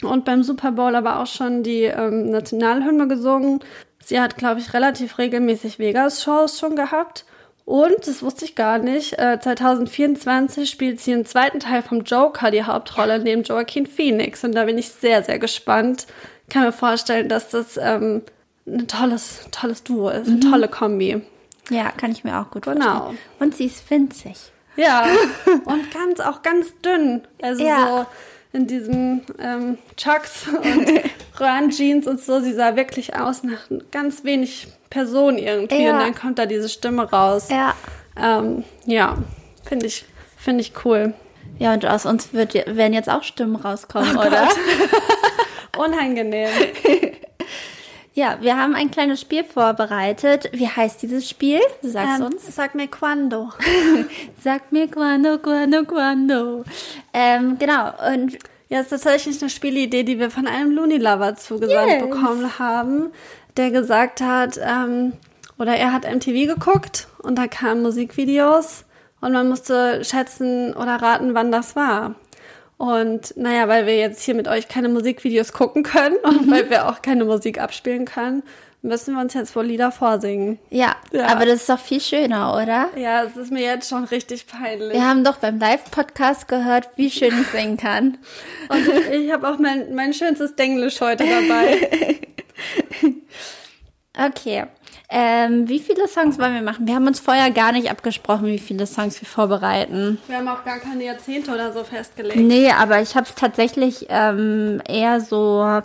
und beim Super Bowl aber auch schon die ähm, Nationalhymne gesungen. Sie hat, glaube ich, relativ regelmäßig Vegas-Shows schon gehabt. Und, das wusste ich gar nicht, äh, 2024 spielt sie im zweiten Teil vom Joker die Hauptrolle neben Joaquin Phoenix. Und da bin ich sehr, sehr gespannt. Kann mir vorstellen, dass das ähm, ein tolles, tolles Duo ist, eine tolle Kombi. ja, kann ich mir auch gut Genau. vorstellen. Und sie ist winzig. Ja, [LAUGHS] und ganz, auch ganz dünn. Also Ja. so in diesem ähm, Chucks und [LAUGHS] Röhrenjeans und so. Sie sah wirklich aus nach ganz wenig Person irgendwie. Ja. Und dann kommt da diese Stimme raus. Ja. Ähm, ja, finde ich, finde ich cool. Ja, und aus uns wird, werden jetzt auch Stimmen rauskommen, Oh oder? [LAUGHS] Unangenehm. [LAUGHS] Ja, wir haben ein kleines Spiel vorbereitet. Wie heißt dieses Spiel? Sag's Ähm, uns. Sag mir quando. [LAUGHS] Sag mir quando, quando, quando. Ähm, genau. Und Ja, es ist tatsächlich eine Spielidee, die wir von einem Looney Lover zugesandt Yes. bekommen haben, der gesagt hat, ähm, oder er hat MTV geguckt und da kamen Musikvideos und man musste schätzen oder raten, wann das war. Und naja, weil wir jetzt hier mit euch keine Musikvideos gucken können und weil wir auch keine Musik abspielen können, müssen wir uns jetzt wohl Lieder vorsingen. ja, Ja. aber das ist doch viel schöner, oder? Ja, es ist mir jetzt schon richtig peinlich. Wir haben doch beim Live-Podcast gehört, wie schön ich singen kann. [LAUGHS] Und ich habe auch mein, mein schönstes Denglisch heute dabei. [LAUGHS] Okay. Ähm, wie viele Songs wollen wir machen? Wir haben uns vorher gar nicht abgesprochen, wie viele Songs wir vorbereiten. Wir haben auch gar keine Jahrzehnte oder so festgelegt. Nee, aber ich habe es tatsächlich ähm, eher so.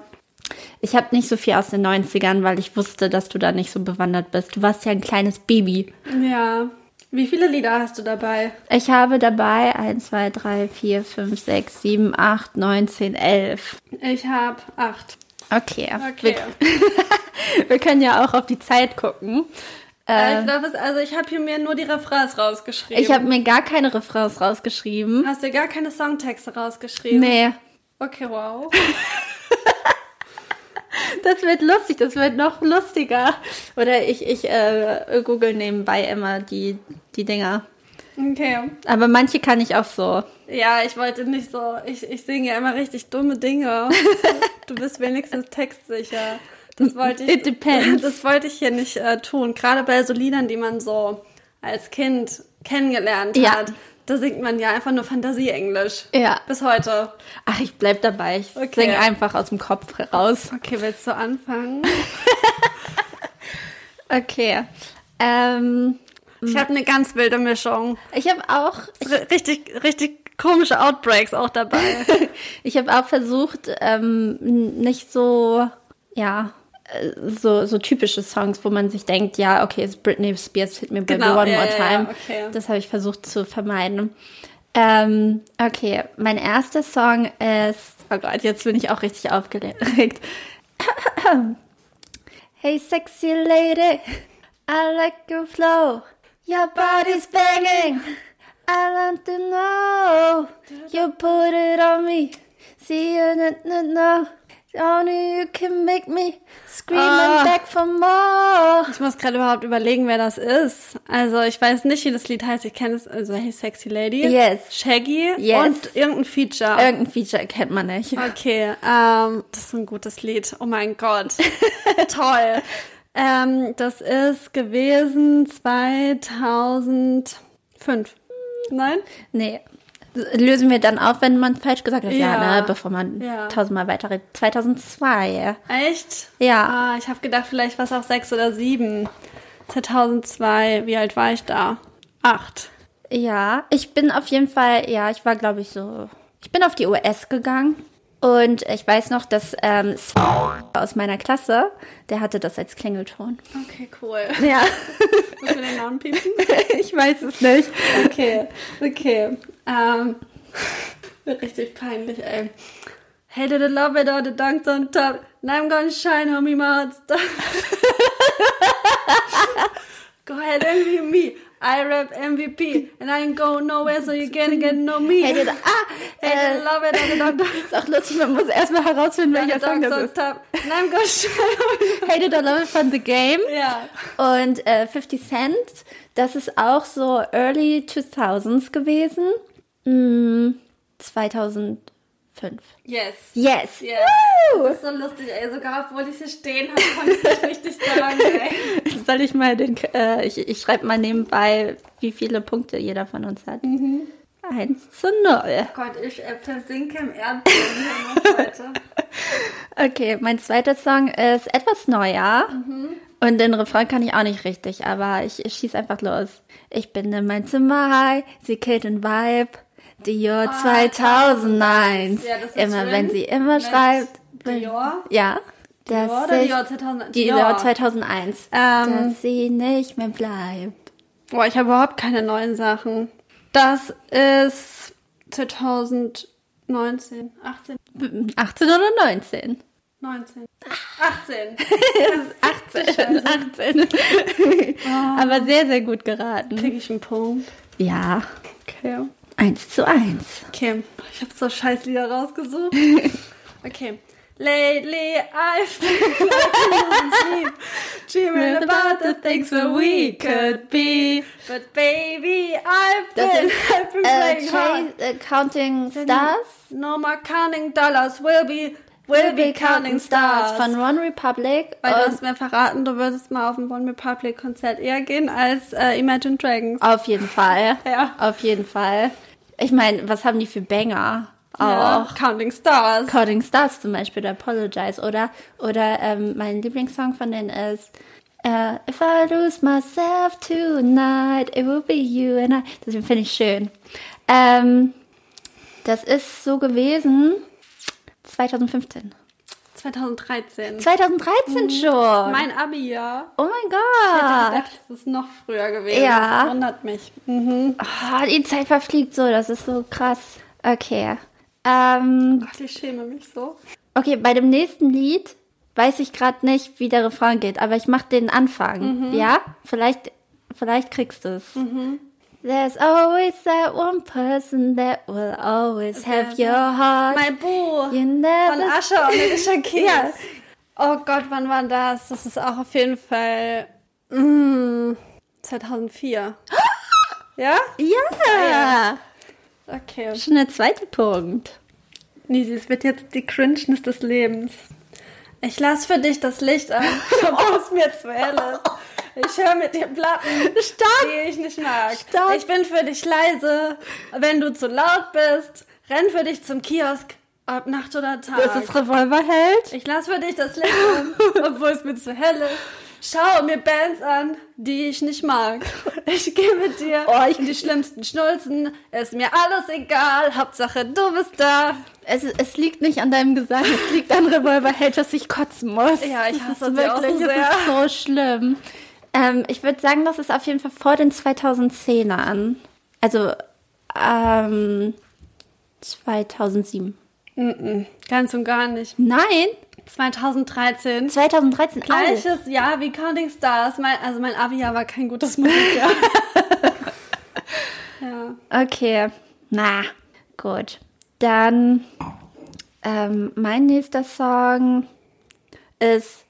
Ich habe nicht so viel aus den 90ern, weil ich wusste, dass du da nicht so bewandert bist. Du warst ja ein kleines Baby. Ja. Wie viele Lieder hast du dabei? Ich habe dabei 1, 2, 3, 4, 5, 6, 7, 8, 9, 10, 11. Ich habe acht. Okay. Okay. Wir, [LAUGHS] wir können ja auch auf die Zeit gucken. Äh, ich glaube, also ich habe hier mir nur die Refrains rausgeschrieben. Ich habe mir gar keine Refrains rausgeschrieben. Hast du gar keine Songtexte rausgeschrieben? Nee. Okay, wow. [LAUGHS] Das wird lustig, das wird noch lustiger. Oder ich, ich äh, google nebenbei immer die, die Dinger. Okay. Aber manche kann ich auch so. Ja, ich wollte nicht so. Ich, ich singe ja immer richtig dumme Dinge. Du bist wenigstens textsicher. Das wollte ich. It depends. Das wollte ich hier nicht äh, tun. Gerade bei so Liedern, die man so als Kind kennengelernt Ja. hat. Da singt man ja einfach nur Fantasieenglisch. Ja. Bis heute. Ach, ich bleib dabei. Ich Okay. singe einfach aus dem Kopf raus. Okay, willst du anfangen? [LAUGHS] Okay. Ähm, Ich habe eine ganz wilde Mischung. ich habe auch, R richtig, richtig komische Outbreaks auch dabei. [LAUGHS] ich habe auch versucht, ähm, nicht so, ja, äh, so, so typische Songs, wo man sich denkt, ja, okay, ist Britney Spears, Hit Me Baby Genau, One ja, More Time. okay. Das habe ich versucht zu vermeiden. Ähm, okay, mein erster Song ist, oh Gott, jetzt bin ich auch richtig aufgeregt. [LAUGHS] hey, sexy lady, I like your flow. Your body's banging. I want to know. You put it on me. See you, no, no, no. Only you can make me scream and beg for more. Ich muss gerade überhaupt überlegen, wer das ist. Also ich weiß nicht, wie das Lied heißt. Ich kenne es, also Hey Sexy Lady. Yes. Shaggy Yes. und irgendein Feature. Irgendein Feature kennt man nicht. Okay, ähm, das ist ein gutes Lied. Oh mein Gott. [LAUGHS] Toll. Ähm, das ist gewesen 2005. Nein? Nee. Lösen wir dann auf, wenn man falsch gesagt hat. Ja, Ja. ne, bevor man Ja. tausendmal weiterredet. 2002. Echt? Ja. Ah, ich habe gedacht, vielleicht war es auch sechs oder sieben. 2002. Wie alt war ich da? Acht. Ja, ich bin auf jeden Fall, ja, ich war, glaube ich, so. Ich bin auf die US gegangen. Und ich weiß noch, dass ähm, aus meiner Klasse, der hatte das als Klingelton. Okay, cool. Ja, [LAUGHS] Müssen wir den Namen piepen? [LAUGHS] ich weiß es nicht. Okay, okay. Ähm, [LAUGHS] richtig peinlich, ey. Hey, did I love it or the dunks on top? And I'm gonna shine, homie, my heart's. Go ahead and be me. I rap MVP and I ain't go nowhere, so you can't get no me. Hey, du, ah, Hey, äh, love it, I don't [LAUGHS] ist auch lustig, man muss erstmal herausfinden, welcher Song das ist. top. And I'm gonna show Hated [LAUGHS] or Love It von The Game. Ja. Und äh, 50 Cent, das ist auch so early 2000s gewesen. Mm, 2005. Yes. Yes. Yeah. Woo! Das ist so lustig, ey. Sogar obwohl ich hier stehen habe, konnte ich nicht richtig sagen, ey. [LAUGHS] Soll ich mal den, äh, ich, ich schreibe mal nebenbei, wie viele Punkte jeder von uns hat. Eins zu null. Gott, ich äh, versinke im Erdboden heute. [LAUGHS] Okay, mein zweiter Song ist etwas neuer. Und den Refrain kann ich auch nicht richtig, aber ich, ich schieß einfach los. Ich bin in mein Zimmer high, sie killt den Vibe. Jahr 2001. Ja, das ist immer schön. wenn sie immer schreibt. Dior? Ja. Dass Dior oder Dior 2000? Die Dior. Jahr 2001. Ähm. dass sie nicht mehr bleibt. Boah, ich habe überhaupt keine neuen Sachen. Das ist 2019, 18, 18 oder 19? 19, 18. 18. 18. Aber sehr, sehr gut geraten. Krieg ich einen Punkt? Ja. Okay. 1 zu 1. Okay, ich habe so scheiß Lieder rausgesucht. [LAUGHS] Okay. Lately I've been sleep, dreaming about the things that we could be. But baby, I've been, I've been äh, playing hard. Äh, Counting Stars. No more counting dollars, we'll be, we'll be counting stars. von One Republic. Weil du hast mir verraten, du würdest mal auf ein One Republic Konzert eher gehen als äh, Imagine Dragons. auf jeden Fall. Ja. Auf jeden Fall. Ich meine, was haben die für Banger? Ja, Auch. Counting Stars. Counting Stars zum Beispiel, oder Apologize. Oder, oder ähm, mein Lieblingssong von denen ist äh, If I lose myself tonight, it will be you and I. Das finde ich schön. Ähm, das ist so gewesen 2015. 2013. 2013 schon. Mein Abi-Jahr. oh mein Ich Gott. dachte, das ist noch früher gewesen. Ja. Das wundert mich. Mhm. Ah, die Zeit verfliegt so, das ist so krass. Okay. Ähm, Gott, ich schäme mich so. okay, bei dem nächsten Lied weiß ich gerade nicht, wie der Refrain geht, aber ich mache den Anfang. Ja? Vielleicht, vielleicht kriegst du es. There's always that one person that will always have your heart. Mein Buch You von never Ascher und Alicia [LAUGHS] Keys. Ja. Oh Gott, wann war das? Das ist auch auf jeden Fall mm, 2004. [GASPS] ja? Ja. Okay. Schon der zweite Punkt. Nisi, es wird jetzt die Cringeness des Lebens. Ich lass für dich das Licht an, [LAUGHS] obwohl es mir zu hell ist. Ich höre mit dir Platten, Stopp! die ich nicht mag. Stopp! Ich bin für dich leise, wenn du zu laut bist. Renn für dich zum Kiosk, ob Nacht oder Tag. Das ist Revolverheld. ich lass für dich das Licht an, [LAUGHS] obwohl es mir zu hell ist. Schau mir Bands an, die ich nicht mag. [LAUGHS] Ich gehe mit dir Oh, ich- die schlimmsten Schnulzen. Ist mir alles egal, Hauptsache du bist da. Es, es liegt nicht an deinem Gesang, es liegt an Revolverheld, dass ich kotzen muss. Ja, ich Das hasse ist sie auch so wirklich, sehr. Es ist so schlimm. Ähm, ich würde sagen, das ist auf jeden Fall vor den 2010ern. Also, ähm, 2007. Mm-mm, ganz und gar nicht. Nein, 2013. 2013 auch. Gleiches Jahr wie Counting Stars. Mein, also mein Abi-Jahr war kein gutes Musikjahr. ja. Okay, na, gut. Dann, ähm, mein nächster Song ist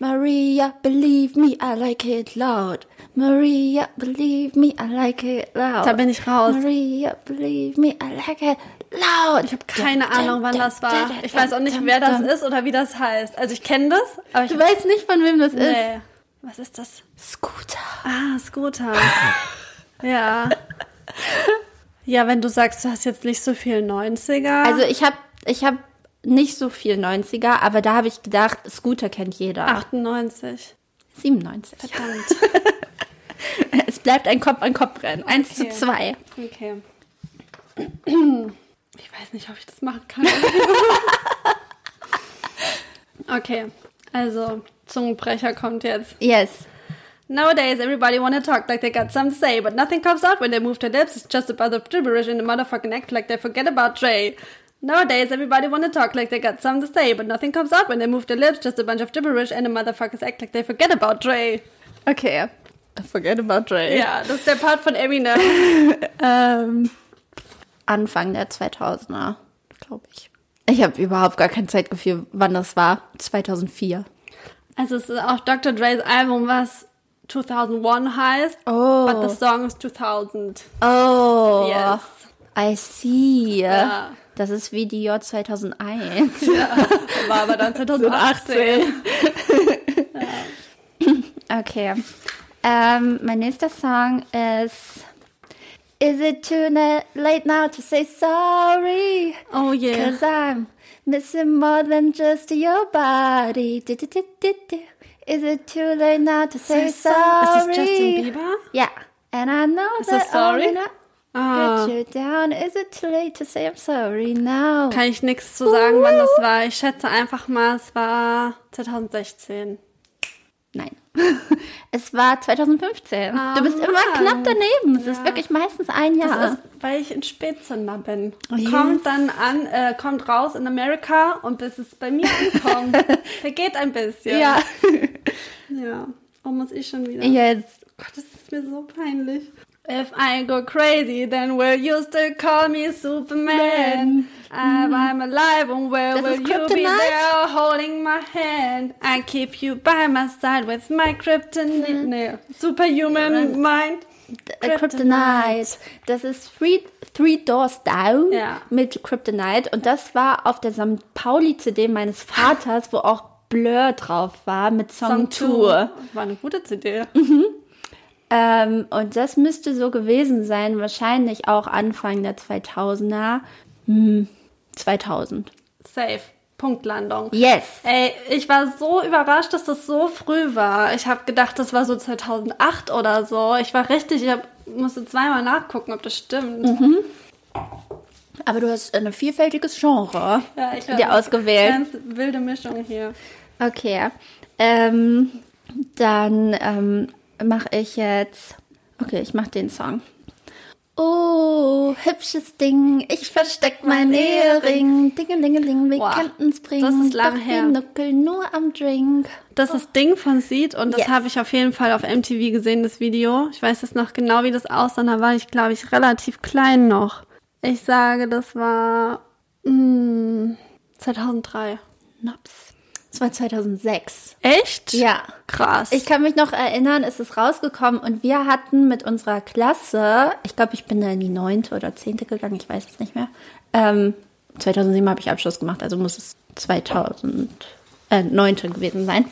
Maria, believe me, I like it loud. Maria, believe me, I like it loud. Da bin ich raus. Maria, believe me, I like it loud. Ich habe keine dum, Ahnung, wann dum, das war. Dum, ich weiß auch nicht, wer das ist oder wie das heißt. Also ich kenne das, aber ich. Du weißt nicht, von wem das nee. ist. Was ist das? Scooter. Ah, Scooter. ja. [LAUGHS] ja, wenn du sagst, du hast jetzt nicht so viel 90er. Also ich habe ich habe nicht so viel 90er, aber da habe ich gedacht, Scooter kennt jeder. 98. 97. Verdammt. [LAUGHS] Es bleibt ein Kopf-an-Kopf-Rennen. Eins zu Okay. zwei. Okay. [CLEARS THROAT] Ich weiß nicht, ob ich das machen kann. [LAUGHS] okay, also Zungenbrecher kommt jetzt. Yes. Nowadays, everybody wanna talk like they got something to say, but nothing comes out when they move their lips. It's just about the gibberish in the motherfucking act like they forget about Dre. Nowadays, everybody wanna talk like they got something to say, but nothing comes out when they move their lips. Just a bunch of gibberish and the motherfuckers act like they forget about Dre. Okay. Forget about Dre. Ja, das ist der Part von Eminem. Ähm, [LAUGHS] Anfang der 2000er, glaube ich. Ich habe überhaupt gar kein Zeitgefühl, wann das war. 2004. Also es ist auch Dr. Dre's Album, was 2001 heißt, Oh. but the song is 2000. Oh. Yes. I see. Ja. Das ist wie die J 2001. [LAUGHS] War aber dann [LAUGHS] 2018. Okay. Ähm, mein nächster Song ist Is it too late now to say sorry? Oh yeah. Cause I'm missing more than just your body. Du- du- du-. Is it too late now to say Ist das sorry? Justin Bieber? Yeah. And I know Is that sorry? not Ah. get you down. Is it too late to say I'm sorry now? Kann ich nichts zu sagen, wann das war. Ich schätze einfach mal, es war 2016. Nein. [LAUGHS] es war 2015. Ah, du bist immer Mann. knapp daneben. Es ist Ja. wirklich meistens ein Jahr. Das ist, weil ich ein Spätzünder bin. Yes. Kommt dann an, äh, kommt raus in Amerika und bis es bei mir ankommt, [LAUGHS] vergeht ein bisschen. ja. Ja. Oh, muss ich schon wieder. Jetzt. Gott, das ist mir so peinlich. If I go crazy, then will you still call me Superman? If I'm alive, and where Das will you be Kryptonite? there holding my hand? I keep you by my side with my kryptonite. Nee, superhuman mind. Äh, Kryptonite. Das ist Three, Three Doors Down Ja. mit Kryptonite. Und das war auf der St. Pauli-CD meines Vaters, wo auch Blur drauf war mit Song 2. War eine gute CD. Ähm, und das müsste so gewesen sein, wahrscheinlich auch Anfang der 2000er. Hm, 2000. Safe. Punktlandung. Yes. Ey, ich war so überrascht, dass das so früh war. Ich habe gedacht, das war so 2008 oder so. Ich war richtig, ich hab, musste zweimal nachgucken, ob das stimmt. Aber du hast ein vielfältiges Genre Ja, ich dir ausgewählt. Ganz wilde Mischung hier. Okay. Ähm, dann ähm, mache ich jetzt. Okay, ich mache den Song. Oh, hübsches Ding, ich versteck mein Ehering. Dingelingeling, wir Boah, könnten springen. das ist lang doch wir her. nuckeln nur am Drink. Das ist Ding von Seed und das Yes. habe ich auf jeden Fall auf MTV gesehen, das Video. Ich weiß jetzt noch genau, wie das aussah. Da war ich, glaube ich, relativ klein noch. Ich sage, das war mm, 2003. Nops. Das war 2006. Echt? Ja. Krass. Ich kann mich noch erinnern, es ist rausgekommen und wir hatten mit unserer Klasse, ich glaube, ich bin da in die neunte oder zehnte gegangen, ich weiß es nicht mehr. Ähm, 2007 habe ich Abschluss gemacht, also muss es 2009 gewesen sein.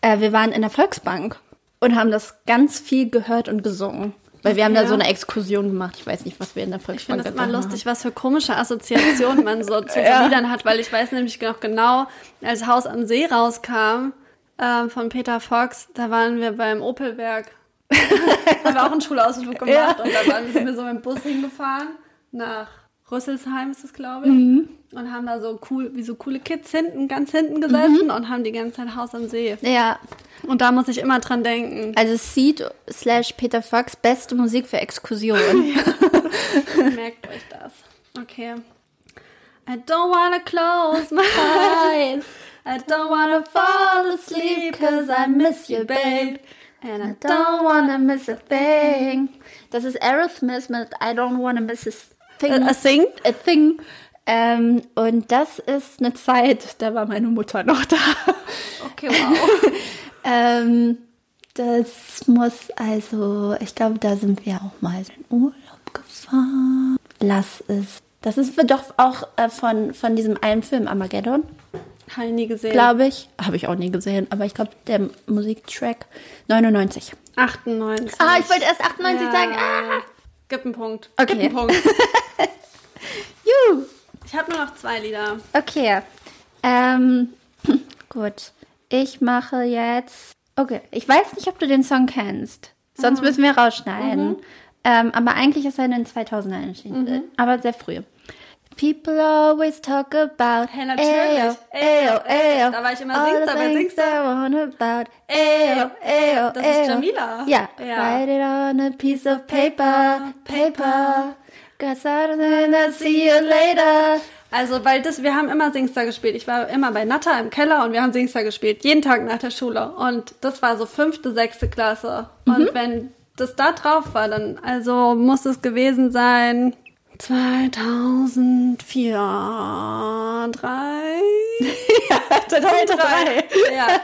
Äh, wir waren in der Volksbank und haben das ganz viel gehört und gesungen. Weil wir haben da Ja. so eine Exkursion gemacht. Ich weiß nicht, was wir in der Ich Volksbank finde es immer getan lustig, was für komische Assoziationen man so zu [LAUGHS] Ja. Liedern hat, weil ich weiß nämlich noch genau, als Haus am See rauskam ähm, von Peter Fox, da waren wir beim Opelwerk. [LAUGHS] haben wir auch einen Schulausflug gemacht Ja. und da waren, sind wir so mit dem Bus hingefahren nach Rüsselsheim ist es, glaube ich. Mhm. Und haben da so cool, wie so coole Kids hinten, ganz hinten gesessen und haben die ganze Zeit Haus am See. Ja, Und da muss ich immer dran denken. also Seed slash Peter Fox, beste Musik für Exkursionen. [LAUGHS] Merkt euch das. Okay. I don't wanna close my eyes. I don't wanna fall asleep cause I miss you, babe. And I Don't wanna miss a thing. Das ist Aerosmith mit I don't wanna miss a thing. Äh, sing? a thing. Ähm, und das ist eine Zeit, da war meine Mutter noch da. Okay, wow. [LAUGHS] ähm, das muss also, ich glaube, da sind wir auch mal in Urlaub gefahren. Lass es. Das ist doch auch äh, von, von diesem einen Film Armageddon, Habe ich nie gesehen. glaube ich. Habe ich auch nie gesehen, aber ich glaube, der Musiktrack 99. 98. Ah, ich wollte erst 98 Ja. sagen. Ah. Gib einen Punkt. Okay. Gib einen Punkt. [LAUGHS] Juhu. Ich habe nur noch zwei Lieder. Okay. Ähm, [CLEARS THROAT] gut. Ich mache jetzt. Okay. Ich weiß nicht, ob du den Song kennst. Sonst müssen wir rausschneiden. Ähm, aber eigentlich ist er in den 2000er erschienen. Aber sehr früh. People always talk about. Hey, natürlich. Ayo, ayo. Da war ich immer all singst, things singst du? About. Ayo, ayo, Das ist. Jamila. Ja. Ja. Write it on a piece of paper, paper. Got something, I'll see you later. Also, weil das, wir haben immer Singstar gespielt. Ich war immer bei Natta im Keller und wir haben Singstar gespielt. Jeden Tag nach der Schule. Und das war so fünfte, sechste Klasse. Und wenn das da drauf war, dann, also muss es gewesen sein 2004, drei. [LAUGHS] Drei, drei. Ja,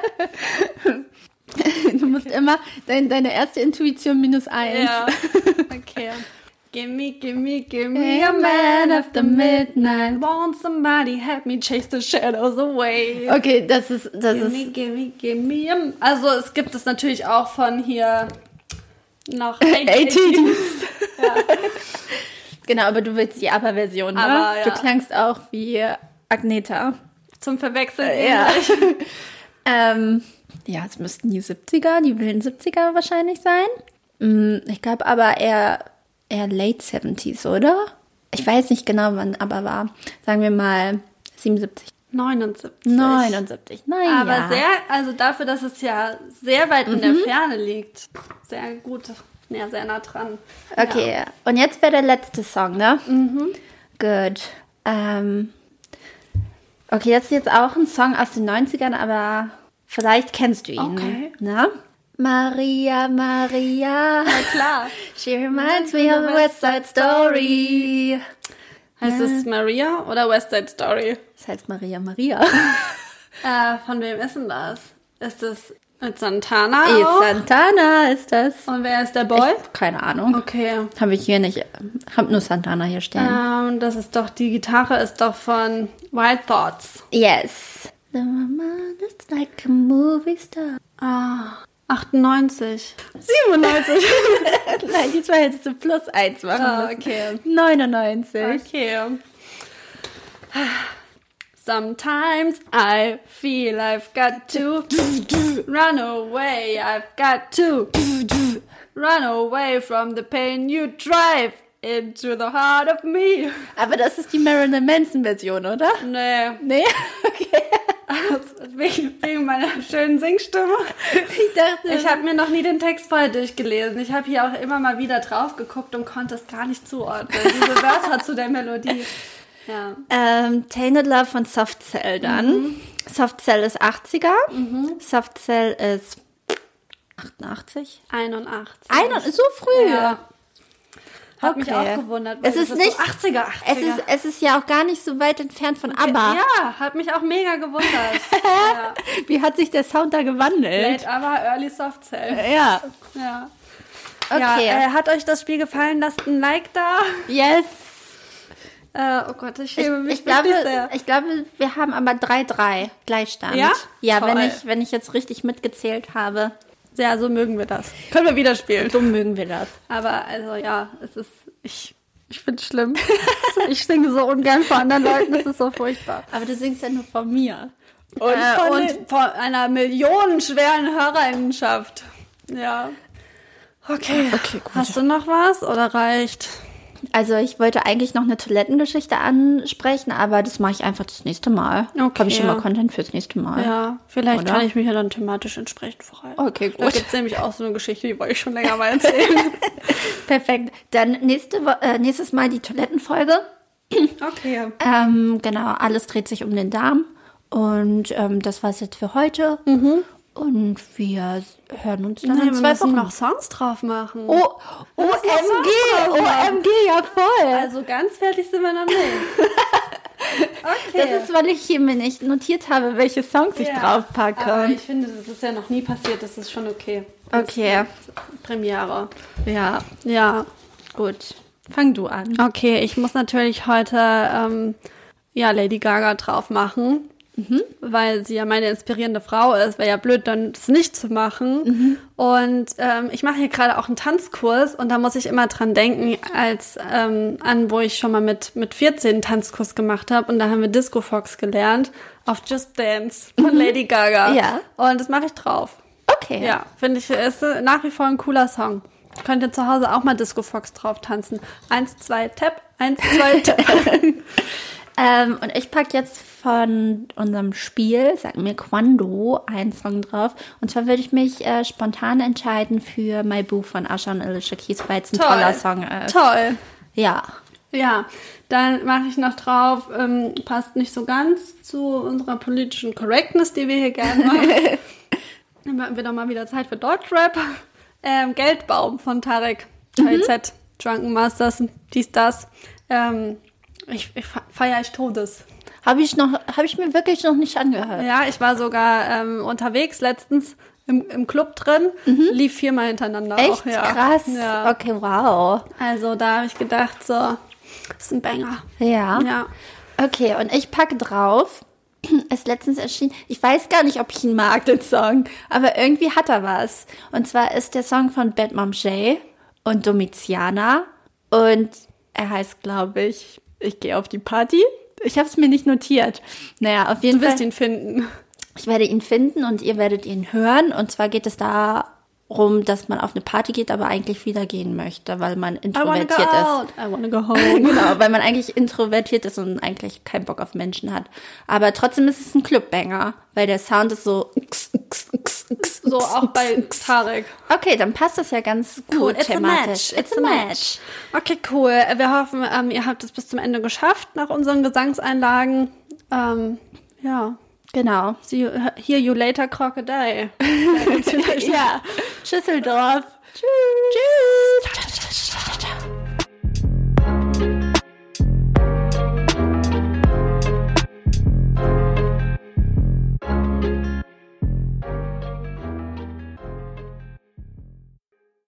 [LAUGHS] Du musst immer dein, deine erste Intuition minus eins. ja. [LAUGHS] Okay. Gimme, gimme, gimme a man after midnight. Want somebody help me chase the shadows away. Okay, das ist, das Gimme, ist, gimme, gimme. a- Also es gibt es natürlich auch von hier noch 80s. Genau, aber du willst die Aber-Version, ne? Aber, ja. Du klangst auch wie Agneta. Zum Verwechseln. Ja. ähnlich. [LAUGHS] Ähm, ja, es müssten die 70er, die wilden 70er wahrscheinlich sein. Mm, Ich glaube aber eher, eher late 70s, oder? Ich weiß nicht genau, wann aber war. Sagen wir mal 77. 79. 79. Naja. Aber sehr, also dafür, dass es ja sehr weit in der Ferne liegt. Sehr gut. Ja, sehr nah dran. Okay, und jetzt wäre der letzte Song, ne? Mhm. Gut. Ähm, okay, das ist jetzt auch ein Song aus den 90ern, aber vielleicht kennst du ihn. Okay. Ne? Maria, Maria. Ja, klar. [LAUGHS] She reminds me of West Side Story. Heißt es Maria oder West Side Story? Das heißt Maria, Maria. Äh, von wem ist denn das? Ist es mit Santana E auch? Santana ist das. Und wer ist der Boy? Ich, keine Ahnung. Okay. Habe ich hier nicht. Hab nur Santana hier stehen. Ähm, das ist doch, die Gitarre ist doch von Wild Thoughts. Yes. The woman is like a movie star. Ah, 98. 97. [LAUGHS] Nein, diesmal hättest du plus eins machen ah, okay. 99. Okay. Sometimes I feel I've got to run away. I've got to run away from the pain you drive into the heart of me. Aber das ist die Marilyn Manson Version, oder? Nee, Nee? [LAUGHS] Okay. wegen, wegen meiner schönen Singstimme. Ich dachte, Ich habe mir noch nie den Text vorher durchgelesen. Ich habe hier auch immer mal wieder drauf geguckt und konnte es gar nicht zuordnen. Diese Wörter zu der Melodie. Ja. ähm, Tainted Love von Soft Cell dann. Soft Cell ist 80er. Soft Cell ist 88. 81. Ein, so früh. Ja. Hat mich Okay. auch gewundert. Es ist das nicht- So 80er, 80er. Es ist, es ist ja auch gar nicht so weit entfernt von ABBA. Ja, hat mich auch mega gewundert. [LAUGHS] ja. Wie hat sich der Sound da gewandelt? Late aber Early Soft Cell. Ja. Ja. Okay. Ja, äh, hat euch das Spiel gefallen? Lasst ein Like da. yes. Äh, oh Gott, ich Ich, schäme mich ich, glaube, sehr. ich glaube, wir haben aber 3-3 Gleichstand. Ja? Ja, wenn Toll. ich, wenn ich jetzt richtig mitgezählt habe. Ja, so mögen wir das. Können wir wieder spielen. So mögen wir das. Aber also ja, es ist ich ich finde es schlimm. [LAUGHS] ich singe so ungern vor anderen Leuten, das ist so furchtbar. Aber du singst ja nur von mir. Und, Äh, von, und von einer millionenschweren Hörerinnenschaft. Ja. Okay. Okay, gut. Hast du noch was oder reicht? Also ich wollte eigentlich noch eine Toilettengeschichte ansprechen, aber das mache ich einfach das nächste Mal. Okay. Habe ich schon mal Content fürs nächste Mal. Ja, vielleicht Oder? kann ich mich ja dann thematisch entsprechend vorhalten. Okay, Da gut. gibt es nämlich auch so eine Geschichte, die wollte ich schon länger mal erzählen. [LAUGHS] Perfekt. Dann nächste, äh, nächstes Mal die Toilettenfolge. okay. Ähm, genau, alles dreht sich um den Darm. Und ähm, das war's jetzt für heute. Und wir hören uns dann. Nee, in wir zwei müssen Wochen. noch Songs drauf machen. Oh, OMG, drauf. OMG, ja voll. Also ganz fertig sind wir noch nicht. [LAUGHS] Okay. Das ist, weil ich hier mir nicht notiert habe, welche Songs ich Ja, draufpacke. Aber ich finde, das ist ja noch nie passiert, das ist schon okay. Okay, Premiere. ja, Ja. gut. Fang du an. Okay, ich muss natürlich heute ähm, ja Lady Gaga drauf machen, weil sie ja meine inspirierende Frau ist. Wäre ja blöd, dann das nicht zu machen. Und ähm, ich mache hier gerade auch einen Tanzkurs und da muss ich immer dran denken, als ähm, an, wo ich schon mal mit mit 14 einen Tanzkurs gemacht habe und da haben wir Disco Fox gelernt auf Just Dance von Lady Gaga. Ja. Und das mache ich drauf. Okay. Ja, finde ich, ist nach wie vor ein cooler Song. Könnt ihr zu Hause auch mal Disco Fox drauf tanzen. Eins, zwei, Tap, eins, zwei, Tap. [LAUGHS] Ähm, und ich packe jetzt von unserem Spiel, sag mir Quando, einen Song drauf. Und zwar würde ich mich äh, spontan entscheiden für My Boo von Asha und Alicia Keys, weil es ein Toll. toller Song ist. Toll. Ja. Ja, dann mache ich noch drauf, ähm, passt nicht so ganz zu unserer politischen Correctness, die wir hier gerne [LAUGHS] machen. dann haben wir doch mal wieder Zeit für Deutschrap. Ähm, Geldbaum von Tarek, KZ, Drunken Masters, dies, das. Ähm, ich, ich feiere ich Todes. Habe ich noch, habe ich mir wirklich noch nicht angehört. Ja, ich war sogar ähm, unterwegs letztens im, im Club drin, lief viermal hintereinander Echt auch. Ja. krass. Ja. Okay, wow. Also da habe ich gedacht, so, ist ein Banger. Ja. Ja. Okay, und ich packe drauf. [CLEARS THROAT] Ist letztens erschienen. Ich weiß gar nicht, ob ich ihn mag, den Song. Aber irgendwie hat er was. Und zwar ist der Song von Bad Mom Shay und Domitiana. Und er heißt, glaube ich, ich gehe auf die Party. Ich habe es mir nicht notiert. Naja, auf jeden Du wirst Fall. ihn finden. Ich werde ihn finden und ihr werdet ihn hören. Und zwar geht es darum, dass man auf eine Party geht, aber eigentlich wieder gehen möchte, weil man I wanna go introvertiert ist. out. I wanna go [LAUGHS] home. genau, weil man eigentlich introvertiert ist und eigentlich keinen Bock auf Menschen hat. Aber trotzdem ist es ein Clubbanger, weil der Sound ist so. So auch bei Tarek. Okay, dann passt das ja ganz gut Cool, it's a thematisch. match, it's a match. Okay, cool. Wir hoffen, ähm, ihr habt es bis zum Ende geschafft nach unseren Gesangseinlagen. Ähm, ja. Genau. See you, hear you later, Crocodile. [LAUGHS] [LAUGHS] ja. Schüsseldorf. Tschüss. Tschüss.